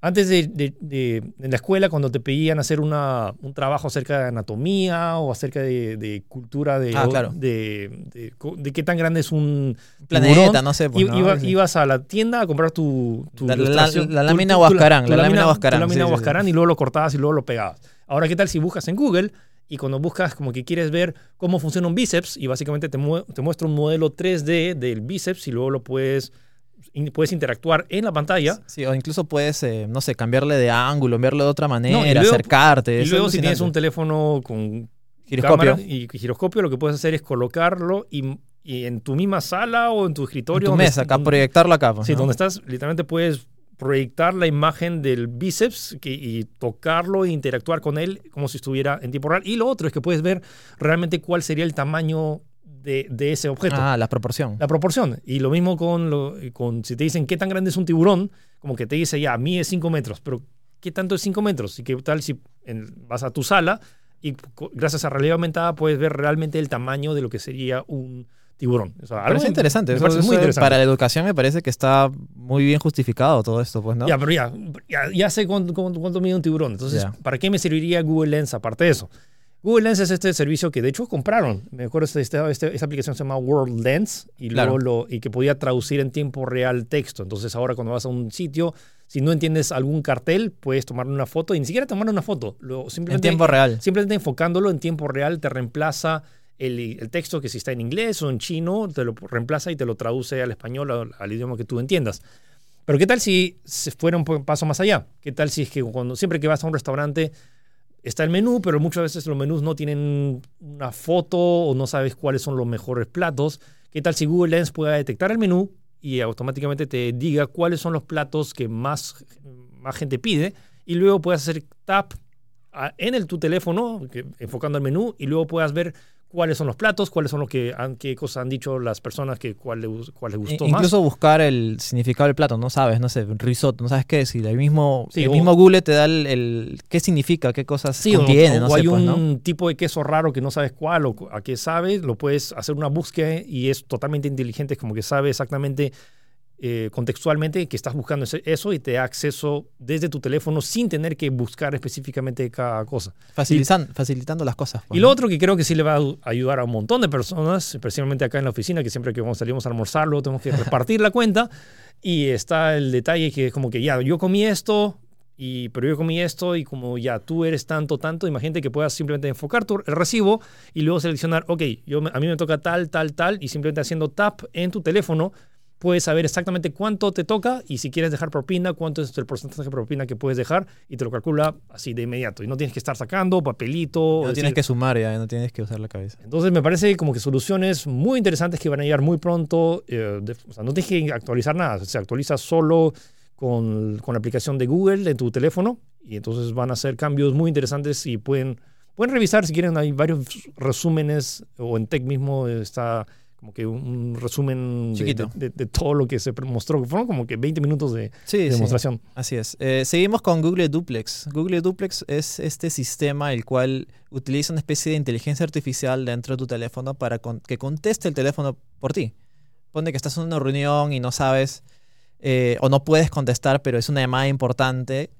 antes de, de- de- en la escuela, cuando te pedían hacer una, un trabajo acerca de anatomía o acerca de, de cultura de, Ah, claro. de, qué tan grande es un Planeta, tiburón, no sé. Pues, iba- Sí. ibas a la tienda a comprar tu, tu La- la- la lámina Huascarán, la lámina Huascarán, tu lámina sí, sí, sí. Huascarán y luego lo cortabas y luego lo pegabas. Ahora, ¿qué tal si buscas en Google y cuando buscas como que quieres ver cómo funciona un bíceps y básicamente te, mue- te muestra un modelo 3D del bíceps y luego lo puedes, puedes interactuar en la pantalla? Sí, o incluso puedes, eh, no sé, cambiarle de ángulo, enviarlo de otra manera, luego- acercarte. Y luego si tienes un teléfono con giroscopio. cámara y giroscopio, lo que puedes hacer es colocarlo y, y en tu misma sala o en tu en escritorio. tu donde- mesa, acá, proyectarlo acá. pues, Sí, ¿no? donde estás, literalmente puedes proyectar la imagen del bíceps que- y tocarlo e interactuar con él como si estuviera en tiempo real. Y lo otro es que puedes ver realmente cuál sería el tamaño de, de ese objeto. Ah, la proporción. La proporción. Y lo mismo con, lo- con si te dicen qué tan grande es un tiburón, como que te dice ya, mide 5 metros, pero ¿qué tanto es 5 metros? Y qué tal si en- vas a tu sala y gracias a realidad aumentada puedes ver realmente el tamaño de lo que sería un tiburón. O sea, algo Parece interesante. Eso- parece muy interesante. Para la educación me parece que está muy bien justificado todo esto, pues, ¿no? Ya, pero ya, ya, ya sé cuánto, cuánto- cuánto mide un tiburón. Entonces. ¿para qué me serviría Google Lens aparte de eso? Google Lens es este servicio que de hecho compraron. Me acuerdo, este, este- este- esta aplicación se llama World Lens y, Claro. luego lo, y que podía traducir en tiempo real texto. Entonces, ahora cuando vas a un sitio, si no entiendes algún cartel, puedes tomar una foto y ni siquiera tomar una foto. Lo, En simplemente, tiempo real. Simplemente enfocándolo en tiempo real te reemplaza el, el texto que si está en inglés o en chino, te lo reemplaza y te lo traduce al español, al, al idioma que tú entiendas. Pero ¿qué tal si se fuera un paso más allá? ¿Qué tal si es que cuando siempre que vas a un restaurante está el menú, pero muchas veces los menús no tienen una foto o no sabes cuáles son los mejores platos? ¿Qué tal si Google Lens pueda detectar el menú y automáticamente te diga cuáles son los platos que más, más gente pide y luego puedes hacer tap en el, tu teléfono, enfocando el menú, y luego puedas ver cuáles son los platos, cuáles son los que han, qué cosas han dicho las personas, que cuál, le, cuál les gustó más. Incluso buscar el significado del plato, no sabes, no sé, risotto, no sabes qué. Y el mismo, Sí, el o- mismo Google te da el, el- qué significa, qué cosas Sí, contiene, o, no o sé, hay pues, un ¿no? tipo de queso raro que no sabes cuál o a qué sabe, lo puedes hacer una búsqueda y es totalmente inteligente, es como que sabe exactamente eh, contextualmente que estás buscando eso y te da acceso desde tu teléfono sin tener que buscar específicamente cada cosa. Facilitan- facilitando las cosas. pues, Y lo ¿no? otro que creo que sí le va a ayudar a un montón de personas, especialmente acá en la oficina, que siempre que vamos, salimos a almorzar, luego tenemos que repartir la cuenta. Y está el detalle que es como que ya, yo comí esto, y, pero yo comí esto, y como ya tú eres tanto, tanto, imagínate que puedas simplemente enfocar tu, el recibo y luego seleccionar, ok, yo, a mí me toca tal, tal, tal, y simplemente haciendo tap en tu teléfono. Puedes saber exactamente cuánto te toca y si quieres dejar propina, cuánto es el porcentaje de propina que puedes dejar y te lo calcula así de inmediato. Y no tienes que estar sacando papelito. No decir- tienes que sumar ya, no tienes que usar la cabeza. entonces me parece como que soluciones muy interesantes que van a llegar muy pronto. eh, de- o sea, no tienes que actualizar nada, se actualiza solo con, con la aplicación de Google de tu teléfono y entonces van a ser cambios muy interesantes y pueden, pueden revisar si quieren. Hay varios resúmenes o en Tech mismo está como que un, un resumen de, Chiquito. de- de todo lo que se mostró. Fueron como que 20 minutos de, Sí, de sí. demostración. Así es. Eh, seguimos con Google Duplex. Google Duplex es este sistema el cual utiliza una especie de inteligencia artificial dentro de tu teléfono para con- que conteste el teléfono por ti. Pone que estás en una reunión y no sabes eh, o no puedes contestar, pero es una llamada importante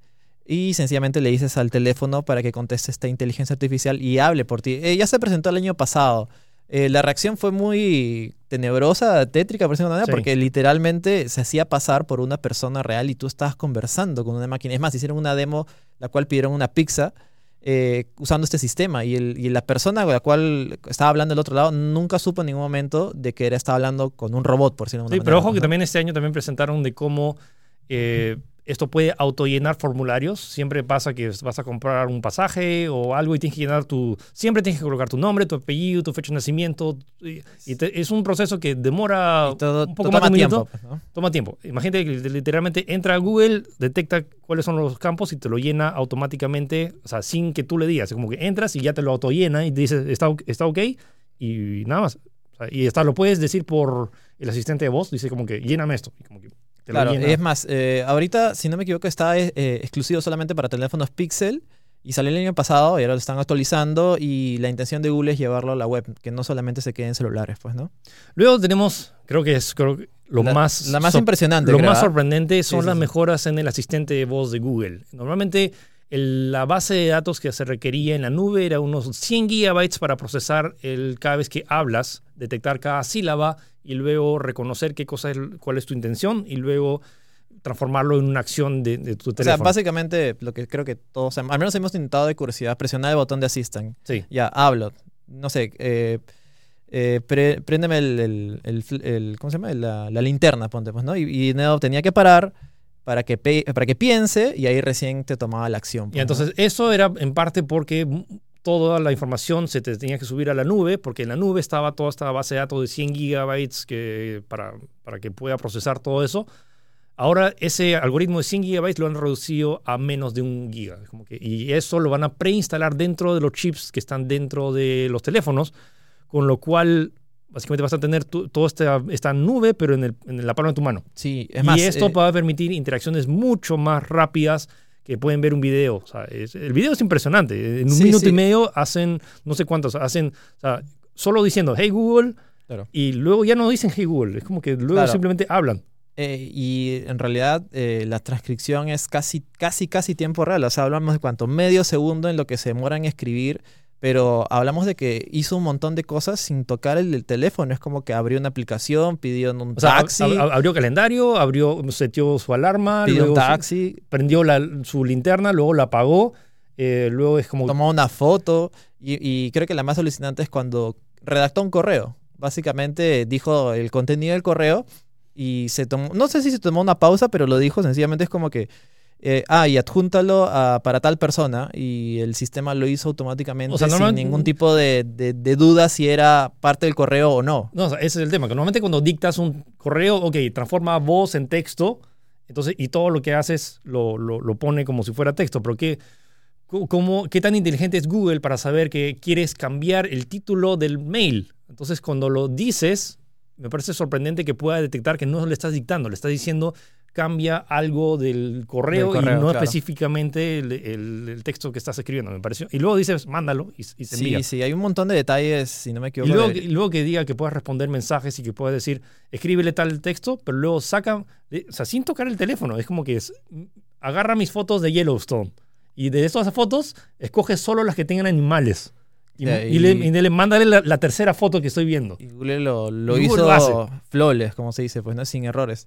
y sencillamente le dices al teléfono para que conteste esta inteligencia artificial y hable por ti. Eh, ya se presentó el año pasado. Eh, la reacción fue muy tenebrosa, tétrica, por decirlo de manera, Sí. porque literalmente se hacía pasar por una persona real y tú estabas conversando con una máquina. Es más, hicieron una demo, la cual pidieron una pizza eh, usando este sistema. Y, el- y la persona con la cual estaba hablando del otro lado nunca supo en ningún momento de que era, estaba hablando con un robot, por decirlo de Sí, alguna pero manera, ojo que también este año también presentaron de cómo eh, esto puede autollenar formularios. Siempre pasa que vas a comprar un pasaje o algo y tienes que llenar tu... Siempre tienes que colocar tu nombre, tu apellido, tu fecha de nacimiento. Y, y te- es un proceso que demora todo, un poco más de un tiempo. pues, ¿no? Toma tiempo. Imagínate que literalmente entra a Google, detecta cuáles son los campos y te lo llena automáticamente, o sea, sin que tú le digas. Es como que entras y ya te lo autollena y te dice, está, está ok, y nada más. O sea, y está, lo puedes decir por el asistente de voz, dice como que lléname esto. Y como que te Claro, llena. es más, eh, ahorita, si no me equivoco, está eh, exclusivo solamente para teléfonos Pixel y salió el año pasado y ahora lo están actualizando y la intención de Google es llevarlo a la web, que no solamente se quede en celulares, pues, ¿no? Luego tenemos, creo que es creo que lo La- más... La más impresionante, Lo creo, más ¿ah? sorprendente son Sí, sí, las sí. mejoras en el asistente de voz de Google. Normalmente el- la base de datos que se requería en la nube era unos 100 gigabytes para procesar el, cada vez que hablas, detectar cada sílaba y luego reconocer qué cosa es, cuál es tu intención y luego transformarlo en una acción de, de tu O sea, teléfono. básicamente lo que creo que todos, al menos hemos intentado de curiosidad, presionar el botón de Assistant. sí. Ya, hablo. No sé, eh, eh, pre- préndeme el, el- el fl- el- ¿cómo se llama? La, la linterna, ponte, pues, ¿no? Y, y tenía que parar para que, para que piense y ahí recién te tomaba la acción. Y pues, ¿no? entonces eso era en parte porque toda la información se te tenía que subir a la nube, porque en la nube estaba toda esta base de datos de 100 gigabytes que, para, para que pueda procesar todo eso. Ahora ese algoritmo de 100 gigabytes lo han reducido a menos de un giga. Como que, y eso lo van a preinstalar dentro de los chips que están dentro de los teléfonos, con lo cual básicamente vas a tener tu- toda esta, esta nube, pero en, el- en la palma de tu mano. Sí, es más, y esto eh, va a permitir interacciones mucho más rápidas que pueden ver un video. O sea, es- el video es impresionante. En un Sí, minuto sí. y medio hacen, no sé cuántos, hacen, o sea, solo diciendo, hey Google, Claro. y luego ya no dicen hey Google. Es como que luego Claro. simplemente hablan. Eh, y en realidad eh, la transcripción es casi, casi, casi tiempo real. O sea, hablamos de cuánto, medio segundo en lo que se demora en escribir, pero hablamos de que hizo un montón de cosas sin tocar el, el teléfono. Es como que abrió una aplicación, pidió un O sea, ab- taxi, ab- abrió calendario, abrió, setió su alarma, pidió un su- taxi, prendió la- su linterna, luego la apagó, eh, luego es como... tomó una foto y, y creo que la más alucinante es cuando redactó un correo. Básicamente dijo el contenido del correo y se tomó, no sé si se tomó una pausa, pero lo dijo sencillamente es como que, eh, ah, y adjúntalo a- para tal persona y el sistema lo hizo automáticamente O sea, sin ningún tipo de, de- de duda si era parte del correo o no. No, o sea, ese es el tema, que normalmente cuando dictas un correo, ok, transforma voz en texto, entonces, y todo lo que haces lo, lo, lo pone como si fuera texto, pero ¿qué, cómo- ¿qué tan inteligente es Google para saber que quieres cambiar el título del mail? Entonces, cuando lo dices, me parece sorprendente que pueda detectar que no le estás dictando, le estás diciendo cambia algo del correo, y no claro. específicamente el, el- el texto que estás escribiendo, me pareció. Y luego dices, mándalo y, y se envía. Sí, sí, hay un montón de detalles, si no me Y equivoco. luego, de- que, y luego que diga que puedas responder mensajes y que puedas decir, escríbele tal texto, pero luego saca, o sea, sin tocar el teléfono. Es como que es, agarra mis fotos de Yellowstone y de esas fotos escoge solo las que tengan animales. Y, le, y- le- mándale la, la tercera foto que estoy viendo. Y Google lo, lo Y Google hizo lo hace. flawless, como se dice, pues, ¿no? Sin errores.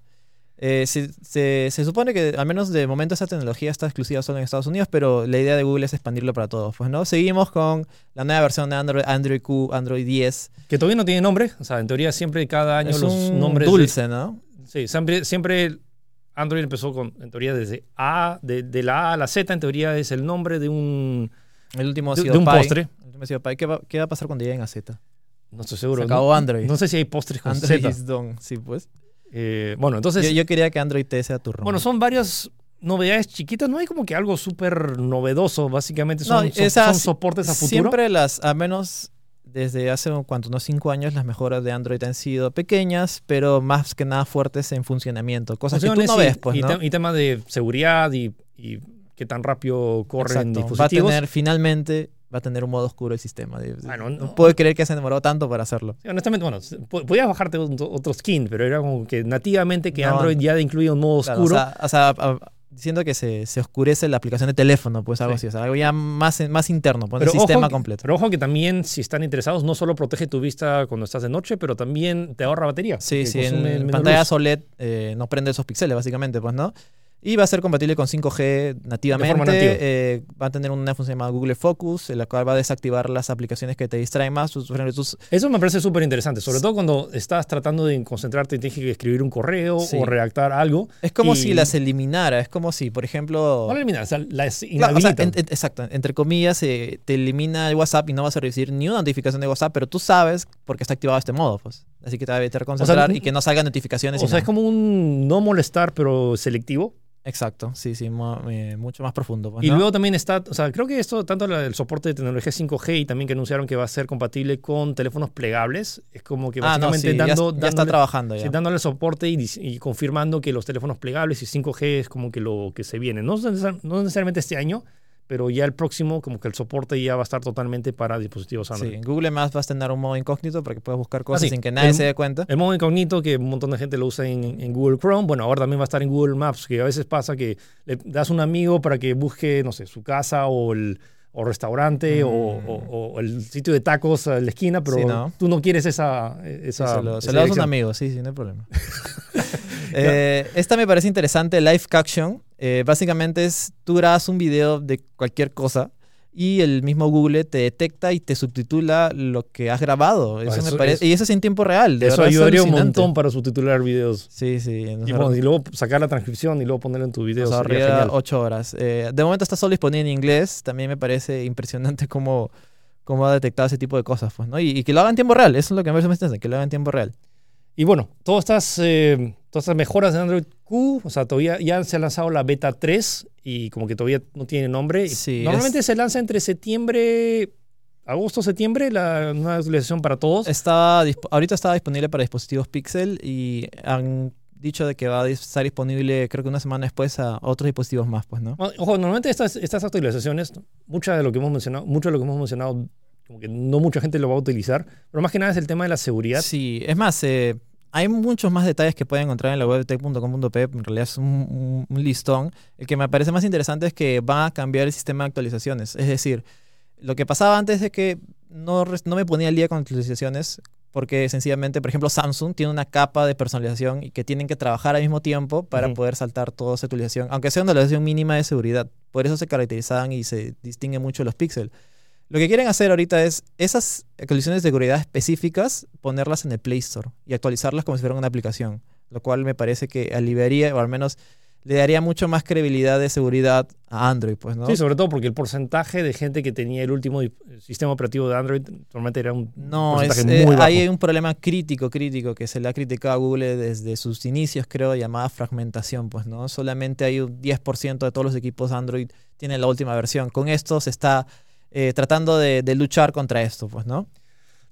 Eh, se, se- se supone que, al menos de momento, esa tecnología está exclusiva solo en Estados Unidos, pero la idea de Google es expandirlo para todos, pues, ¿no? Seguimos con la nueva versión de Android, Android Q, Android 10. Que todavía no tiene nombre. O sea, en teoría siempre cada año es los un nombres... de- dulce, ¿no? sí, siempre, siempre Android empezó con, en teoría, desde A, de, de la A a la Z, en teoría es el nombre de un, El último ha de, sido de un Pie. postre. El último ha sido. ¿Qué va, qué va a pasar cuando lleguen a Z? No estoy Se seguro. acabó no, Android. no sé si hay postres con Android Z. is done. Sí, pues. Eh, bueno, entonces, Yo, yo quería que Android T sea turno. bueno, son varias novedades chiquitas. No hay como que algo súper novedoso. Básicamente son, son- esas son soportes a futuro. Siempre las, a menos desde hace cuánto, unos cinco años, las mejoras de Android han sido pequeñas, pero más que nada fuertes en funcionamiento. Cosas que tú no y- ves, pues, y, ¿no? te- y temas de seguridad y, y qué tan rápido corren Exacto. Va a dispositivos. tener, finalmente, va a tener un modo oscuro el sistema. Bueno, no, no. puedo creer que se demoró tanto para hacerlo. Sí, honestamente, bueno, podías bajarte otro skin, pero era como que nativamente que No, Android ya incluía un modo Claro, oscuro. o sea, o sea, que se, se oscurece la aplicación de teléfono, pues algo Sí. así. O sea, algo ya más, más interno, pues, el sistema que- completo. Pero ojo que también, si están interesados, no solo protege tu vista cuando estás de noche, pero también te ahorra batería. Sí, sí, en pantallas luz. OLED eh, no prende esos píxeles, básicamente, pues, ¿no? Y va a ser compatible con 5G nativamente. nativa. eh, va a tener una función llamada Google Focus, en la cual va a desactivar las aplicaciones que te distraen más. Tus- Eso me parece súper interesante, sobre todo cuando estás tratando de concentrarte y tienes que escribir un correo Sí. o redactar algo. es como Y- si las eliminara, es como si, por ejemplo... No o sea, las Claro, o inhabilita. sea, en- en- exacto, entre comillas, eh, te elimina el WhatsApp y no vas a recibir ni una notificación de WhatsApp, pero tú sabes porque está activado este modo, pues. Así que te va a evitar concentrar y que no salgan notificaciones. o sea, es como un no molestar, pero selectivo. Exacto, sí, sí, eh, mucho más profundo. pues, Y ¿no? luego también está, o sea, creo que esto, tanto el soporte de tecnología 5G y también que anunciaron que va a ser compatible con teléfonos plegables, es como que ah, no, básicamente sí, ya, dando, ya está dándole- trabajando ya. sí, dándole soporte y, confirmando que los teléfonos plegables y 5G es como que lo que se viene. No, no necesariamente este año, pero ya el próximo, como que el soporte ya va a estar totalmente para dispositivos Android. Sí, en Google Maps vas a tener un modo incógnito para que puedas buscar cosas sí, sin que nadie el- se dé cuenta. El modo incógnito, que un montón de gente lo usa en, en Google Chrome, bueno, ahora también va a estar en Google Maps, que a veces pasa que le das un amigo para que busque, no sé, su casa o el o restaurante Mm. o, o- o el sitio de tacos a la esquina, pero Sí, ¿no? tú no quieres esa... Sí, esa se lo, se esa lo das a un amigo, sí, sí, no hay problema. Eh, esta me parece interesante, Live Caption. Eh, básicamente es, tú grabas un video de cualquier cosa y el mismo Google te detecta y te subtitula lo que has grabado. Eso me parece- y eso es en tiempo real. de Eso verdad, es ayudaría un montón para subtitular videos. Sí, sí. Y, ahor- bueno, y luego sacar la transcripción y luego ponerlo en tu video. nos ahorraría ocho horas. Eh, de momento está solo disponible en inglés. También me parece impresionante cómo, cómo ha detectado ese tipo de cosas. Pues, ¿no? y, y que lo haga en tiempo real. Eso es lo que me parece más interesante, que lo haga en tiempo real. Y bueno, todas estas eh, todas estas mejoras de Android Q, o sea, todavía ya se ha lanzado la beta 3 y como que todavía no tiene nombre. Sí, Normalmente es- se lanza entre septiembre, agosto, septiembre, la nueva actualización para todos. Está, ahorita está disponible para dispositivos Pixel y han dicho de que va a estar disponible creo que una semana después a otros dispositivos más, pues, ¿no? Ojo, normalmente estas, estas actualizaciones, mucha de lo que hemos mencionado, mucho de lo que hemos mencionado, como que no mucha gente lo va a utilizar, pero más que nada es el tema de la seguridad. Sí, es más, eh, hay muchos más detalles que pueden encontrar en la web tech.com.p, en realidad es un, un- un listón. El que me parece más interesante es que va a cambiar el sistema de actualizaciones, es decir, lo que pasaba antes de que no, no me ponía al día con actualizaciones, porque sencillamente, por ejemplo, Samsung tiene una capa de personalización y que tienen que trabajar al mismo tiempo para poder saltar toda esa actualización, aunque sea una actualización mínima de seguridad. Por eso se caracterizaban y se distinguen mucho los píxeles. Lo que quieren hacer ahorita es esas actualizaciones de seguridad específicas, ponerlas en el Play Store y actualizarlas como si fueran una aplicación, lo cual me parece que aliviaría o al menos le daría mucho más credibilidad de seguridad a Android, pues, ¿no? Sí, sobre todo porque el porcentaje de gente que tenía el último di- sistema operativo de Android normalmente era un No, es, porcentaje eh, muy bajo. hay un problema crítico, crítico, que se le ha criticado a Google desde sus inicios, creo, llamada fragmentación, pues, ¿no? Solamente hay un 10% de todos los equipos Android tienen la última versión. Con esto se está eh, tratando de, de luchar contra esto, pues, ¿no?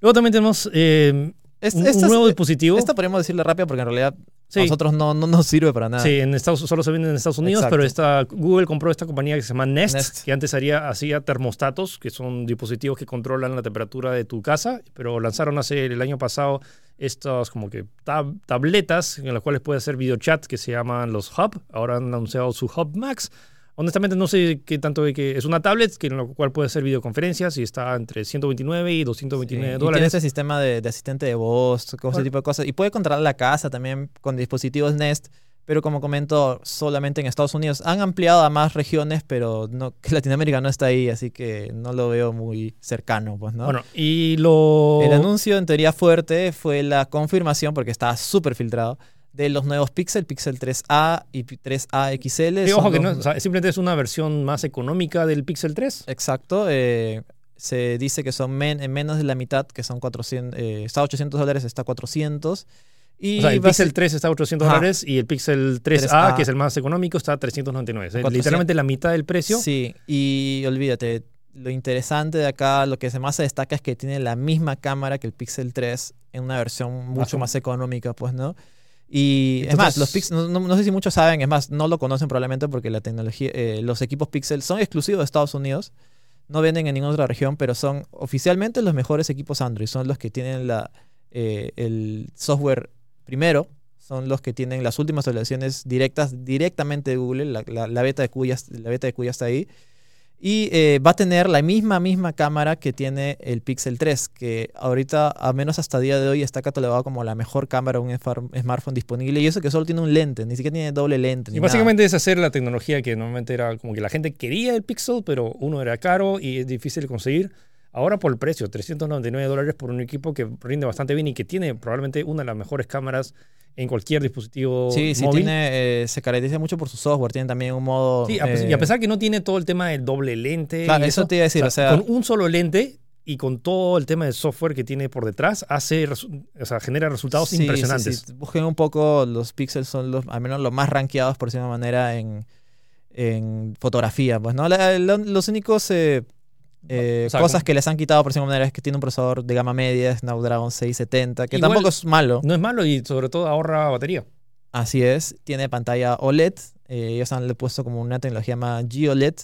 Luego también tenemos eh, Es- un, esta un es- nuevo dispositivo. Esta podríamos decirle rápido porque en realidad Sí. a nosotros no, no nos sirve para nada. Sí, en Estados, solo se vende en Estados Unidos, Exacto. pero esta, Google compró esta compañía que se llama Nest, Nest. que antes haría, hacía termostatos, que son dispositivos que controlan la temperatura de tu casa, pero lanzaron hace el año pasado estas como que tab- tabletas en las cuales puedes hacer videochat que se llaman los Hub. Ahora han anunciado su Hub Max. Honestamente no sé qué tanto de que es una tablet que en la cual puedes hacer videoconferencias y está entre 129 y 229 Sí, y tiene dólares. este sistema de, de asistente de voz, ese tipo de cosas. Y puede controlar la casa también con dispositivos Nest, pero como comento, solamente en Estados Unidos. Han ampliado a más regiones, pero no, que Latinoamérica no está ahí, así que no lo veo muy cercano, pues, ¿no? Bueno, y lo... El anuncio en teoría fuerte fue la confirmación, porque estaba súper filtrado, de los nuevos Pixel, Pixel 3A y 3A XL. Sí, ojo que los- no, o sea, simplemente es una versión más económica del Pixel 3. Exacto. eh, se dice que son men- en menos de la mitad, que son 400, eh, está a 800 dólares, está a 400. Y O sea, el Pixel 3 está a 800 Ajá. dólares y el Pixel 3A, 3A, que es el más económico, está a 399. Es 400. literalmente la mitad del precio. Sí, y olvídate, lo interesante de acá, lo que más se destaca es que tiene la misma cámara que el Pixel 3 en una versión mucho más económica, pues, ¿no? Y es más, los Pix- no, no- no sé si muchos saben, es más, no lo conocen probablemente porque la tecnología, eh, los equipos Pixel son exclusivos de Estados Unidos, no venden en ninguna otra región, pero son oficialmente los mejores equipos Android, son los que tienen la, eh, el software primero, son los que tienen las últimas actualizaciones directas directamente de Google, la, la- la beta de Q ya, la beta de Q ya está ahí. Y eh, va a tener la misma, misma cámara que tiene el Pixel 3, que ahorita, a menos hasta el día de hoy, está catalogado como la mejor cámara de un smartphone disponible. Y eso que solo tiene un lente, ni siquiera tiene doble lente. Y ni básicamente es hacer la tecnología que normalmente era como que la gente quería el Pixel, pero uno era caro y es difícil de conseguir. Ahora por el precio, 399 dólares por un equipo que rinde bastante bien y que tiene probablemente una de las mejores cámaras en cualquier dispositivo. Sí, sí, móvil. tiene, eh, se caracteriza mucho por su software. Tiene también un modo. Sí, a eh, y a pesar que no tiene todo el tema del doble lente. Claro, eso te iba a decir, o sea- con un solo lente y con todo el tema de software que tiene por detrás, hace, o sea, genera resultados sí, impresionantes. sí. Busquen un poco, los pixels son los, al menos los más rankeados, por decirlo de una manera, en, en fotografía. Pues, ¿no? La- los únicos. eh, eh, O sea, cosas como- que les han quitado por manera es que tiene un procesador de gama media, Snapdragon 670, que Igual- tampoco es malo. No es malo y sobre todo ahorra batería. Así es, tiene pantalla OLED. eh, ellos han le puesto como una tecnología más GOLED.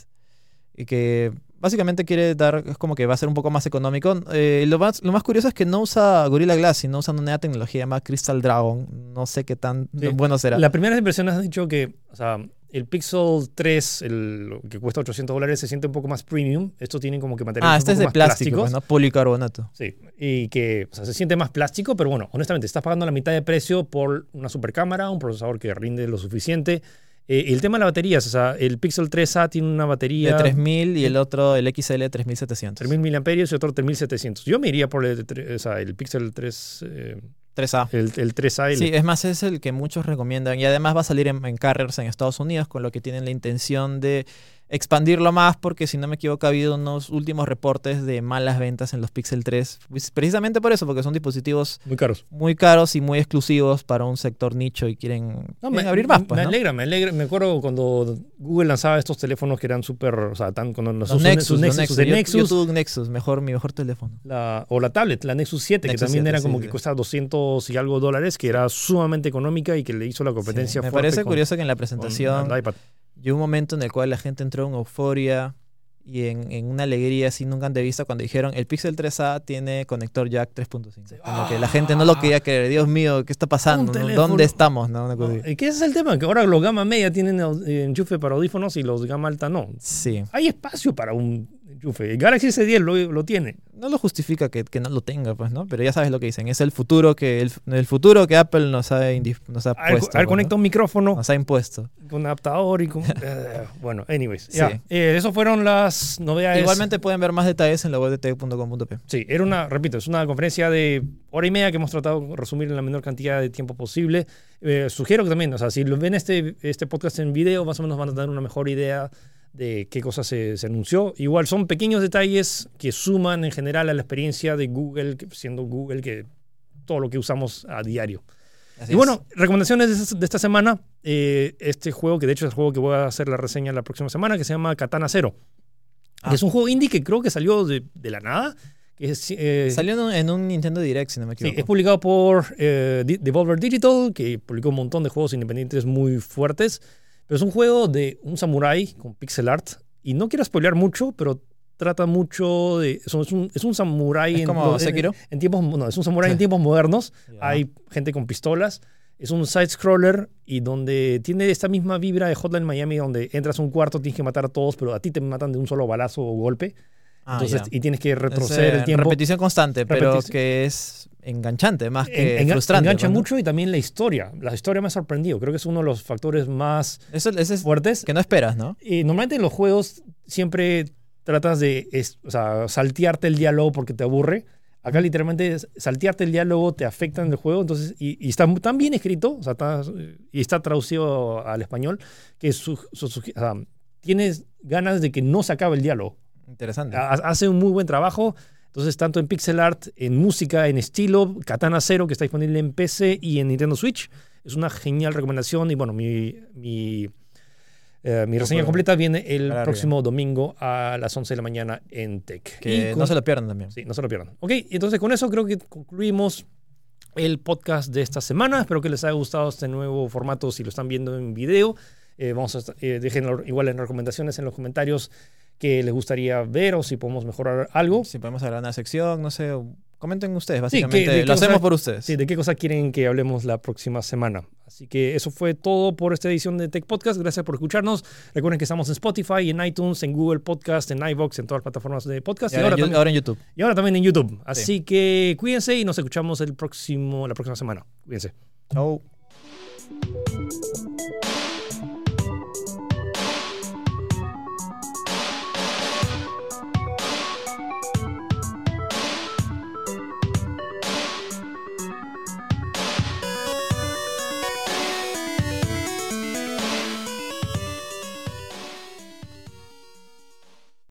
Y que básicamente quiere dar, es como que va a ser un poco más económico. Eh, lo, más, lo más curioso es que no usa Gorilla Glass, sino usa una nueva tecnología llamada Crystal Dragon. No sé qué tan Sí. bueno será. Las primeras impresiones han dicho que o sea, el Pixel 3, el que cuesta 800 dólares, se siente un poco más premium. Estos tienen como que materiales ah, un este es poco de más plástico, plásticos. ¿no? Policarbonato. Sí, y que o sea, se siente más plástico, pero bueno, honestamente, estás pagando la mitad de precio por una super cámara, un procesador que rinde lo suficiente. Eh, y el tema de las baterías, o sea, el Pixel 3A tiene una De batería 3000 y el otro, el XL, 3700. 3000 mAh y otro 3700. Yo me iría por el, o sea, el Pixel 3, eh, 3A. el, el 3A. y el- Sí, es más, es el que muchos recomiendan. Y además va a salir en, en carriers en Estados Unidos, con lo que tienen la intención de expandirlo más porque si no me equivoco ha habido unos últimos reportes de malas ventas en los Pixel 3. Pues, precisamente por eso, porque son dispositivos Muy caros. muy caros y muy exclusivos para un sector nicho y quieren, No, quieren abrir más. Pues, me ¿no? alegra, me alegra. Me acuerdo cuando Google lanzaba estos teléfonos que eran súper, o sea, tan, cuando Los sus- Nexus, sus los Nexus, Nexus. Yo- Nexus, Yo, tuve un Nexus, mejor, mi mejor teléfono. la- o la tablet, la Nexus 7, Nexus que también 7, era sí, como sí. que cuesta 200 y algo dólares, que era sumamente económica y que le hizo la competencia Sí, me fuerte parece con- curioso que en la presentación. Y un momento en el cual la gente entró en euforia y en, en una alegría así nunca antes vista cuando dijeron el Pixel 3A tiene conector jack 3.5. Como que la gente no lo quería creer. Dios mío, ¿qué está pasando? No? ¿Dónde estamos? No, Una cosa No, así. ¿y ¿Qué es el tema? Que ahora los gama media tienen enchufe para audífonos y los gama alta no. Sí. Hay espacio para un enchufe. El Galaxy S10 lo, lo tiene. No lo justifica que, que no lo tenga, pues, ¿no? Pero ya sabes lo que dicen. Es el futuro que el, el futuro que Apple nos ha, nos ha A ver, puesto. a ver, pues, conecta ¿no? un micrófono Nos ha impuesto. con adaptador y con... eh, bueno, anyways. Sí. Ya. Eh, eso fueron las novedades. Igualmente pueden ver más detalles en la web de tech.com.p. Sí, era una, repito, es una conferencia de hora y media que hemos tratado de resumir en la menor cantidad de tiempo posible. Eh, sugiero que también, o sea, si lo ven este, este podcast en video, más o menos van a tener una mejor idea de qué cosas se, se anunció. Igual son pequeños detalles que suman en general a la experiencia de Google, siendo Google que todo lo que usamos a diario. Así y es. bueno, recomendaciones de esta, semana. eh, este juego, que de hecho es el juego que voy a hacer la reseña la próxima semana, que se llama Katana Zero. Ah. Que es un juego indie que creo que salió de, de la nada. Es, eh, Salió en un, en un Nintendo Direct, si no me Sí, equivoco. es publicado por eh, Devolver Digital, que publicó un montón de juegos independientes muy fuertes. Pero es un juego de un samurái con pixel art. Y no quiero spoilear mucho, pero trata mucho de. Es un, es un, samurái ¿Es en, en- en tiempos. No, es un samurái en tiempos modernos. Hay gente con pistolas. Es un side-scroller y donde tiene esta misma vibra de Hotline Miami, donde entras a un cuarto, tienes que matar a todos, pero a ti te matan de un solo balazo o golpe. Ah, Entonces, y tienes que Es, retroceder eh, el tiempo. Repetición constante, pero que es enganchante más que enga- frustrante. Engancha ¿no? mucho y también la historia. La historia me ha sorprendido. Creo que es uno de los factores más Eso, es fuertes. que no esperas, ¿no? Y normalmente en los juegos siempre tratas de es- o sea, saltearte el diálogo porque te aburre. Acá literalmente saltearte el diálogo te afecta en el juego. Entonces, y, y está tan bien escrito o sea, está- y está traducido al español que su- su- su- o sea, tienes ganas de que no se acabe el diálogo. Interesante. Ha- Hace un muy buen trabajo. Entonces, tanto en pixel art, en música, en estilo, Katana Zero, que está disponible en PC y en Nintendo Switch. Es una genial recomendación. Y bueno, mi, mi, eh, mi reseña completa viene el Para próximo domingo a las 11 de la mañana en Tech. que con- no se lo pierdan también. Sí, no se lo pierdan. Ok, entonces con eso creo que concluimos el podcast de esta semana. Espero que les haya gustado este nuevo formato si lo están viendo en video. Eh, vamos a, eh, dejen igual en recomendaciones en los comentarios que les gustaría ver o si podemos mejorar algo. Si podemos hablar de una sección, no sé, comenten ustedes, Sí, que- básicamente. lo hacemos cosa- por ustedes. Sí, de qué cosa quieren que hablemos la próxima semana. Así que eso fue todo por esta edición de Tech Podcast. Gracias por escucharnos. Recuerden que estamos en Spotify, en iTunes, en Google Podcast, en iVoox, en todas las plataformas de podcast. Y ahora, en Yu- también- ahora en YouTube. y ahora también en YouTube. Así que cuídense y nos escuchamos el próximo, la próxima semana. Cuídense. Chau.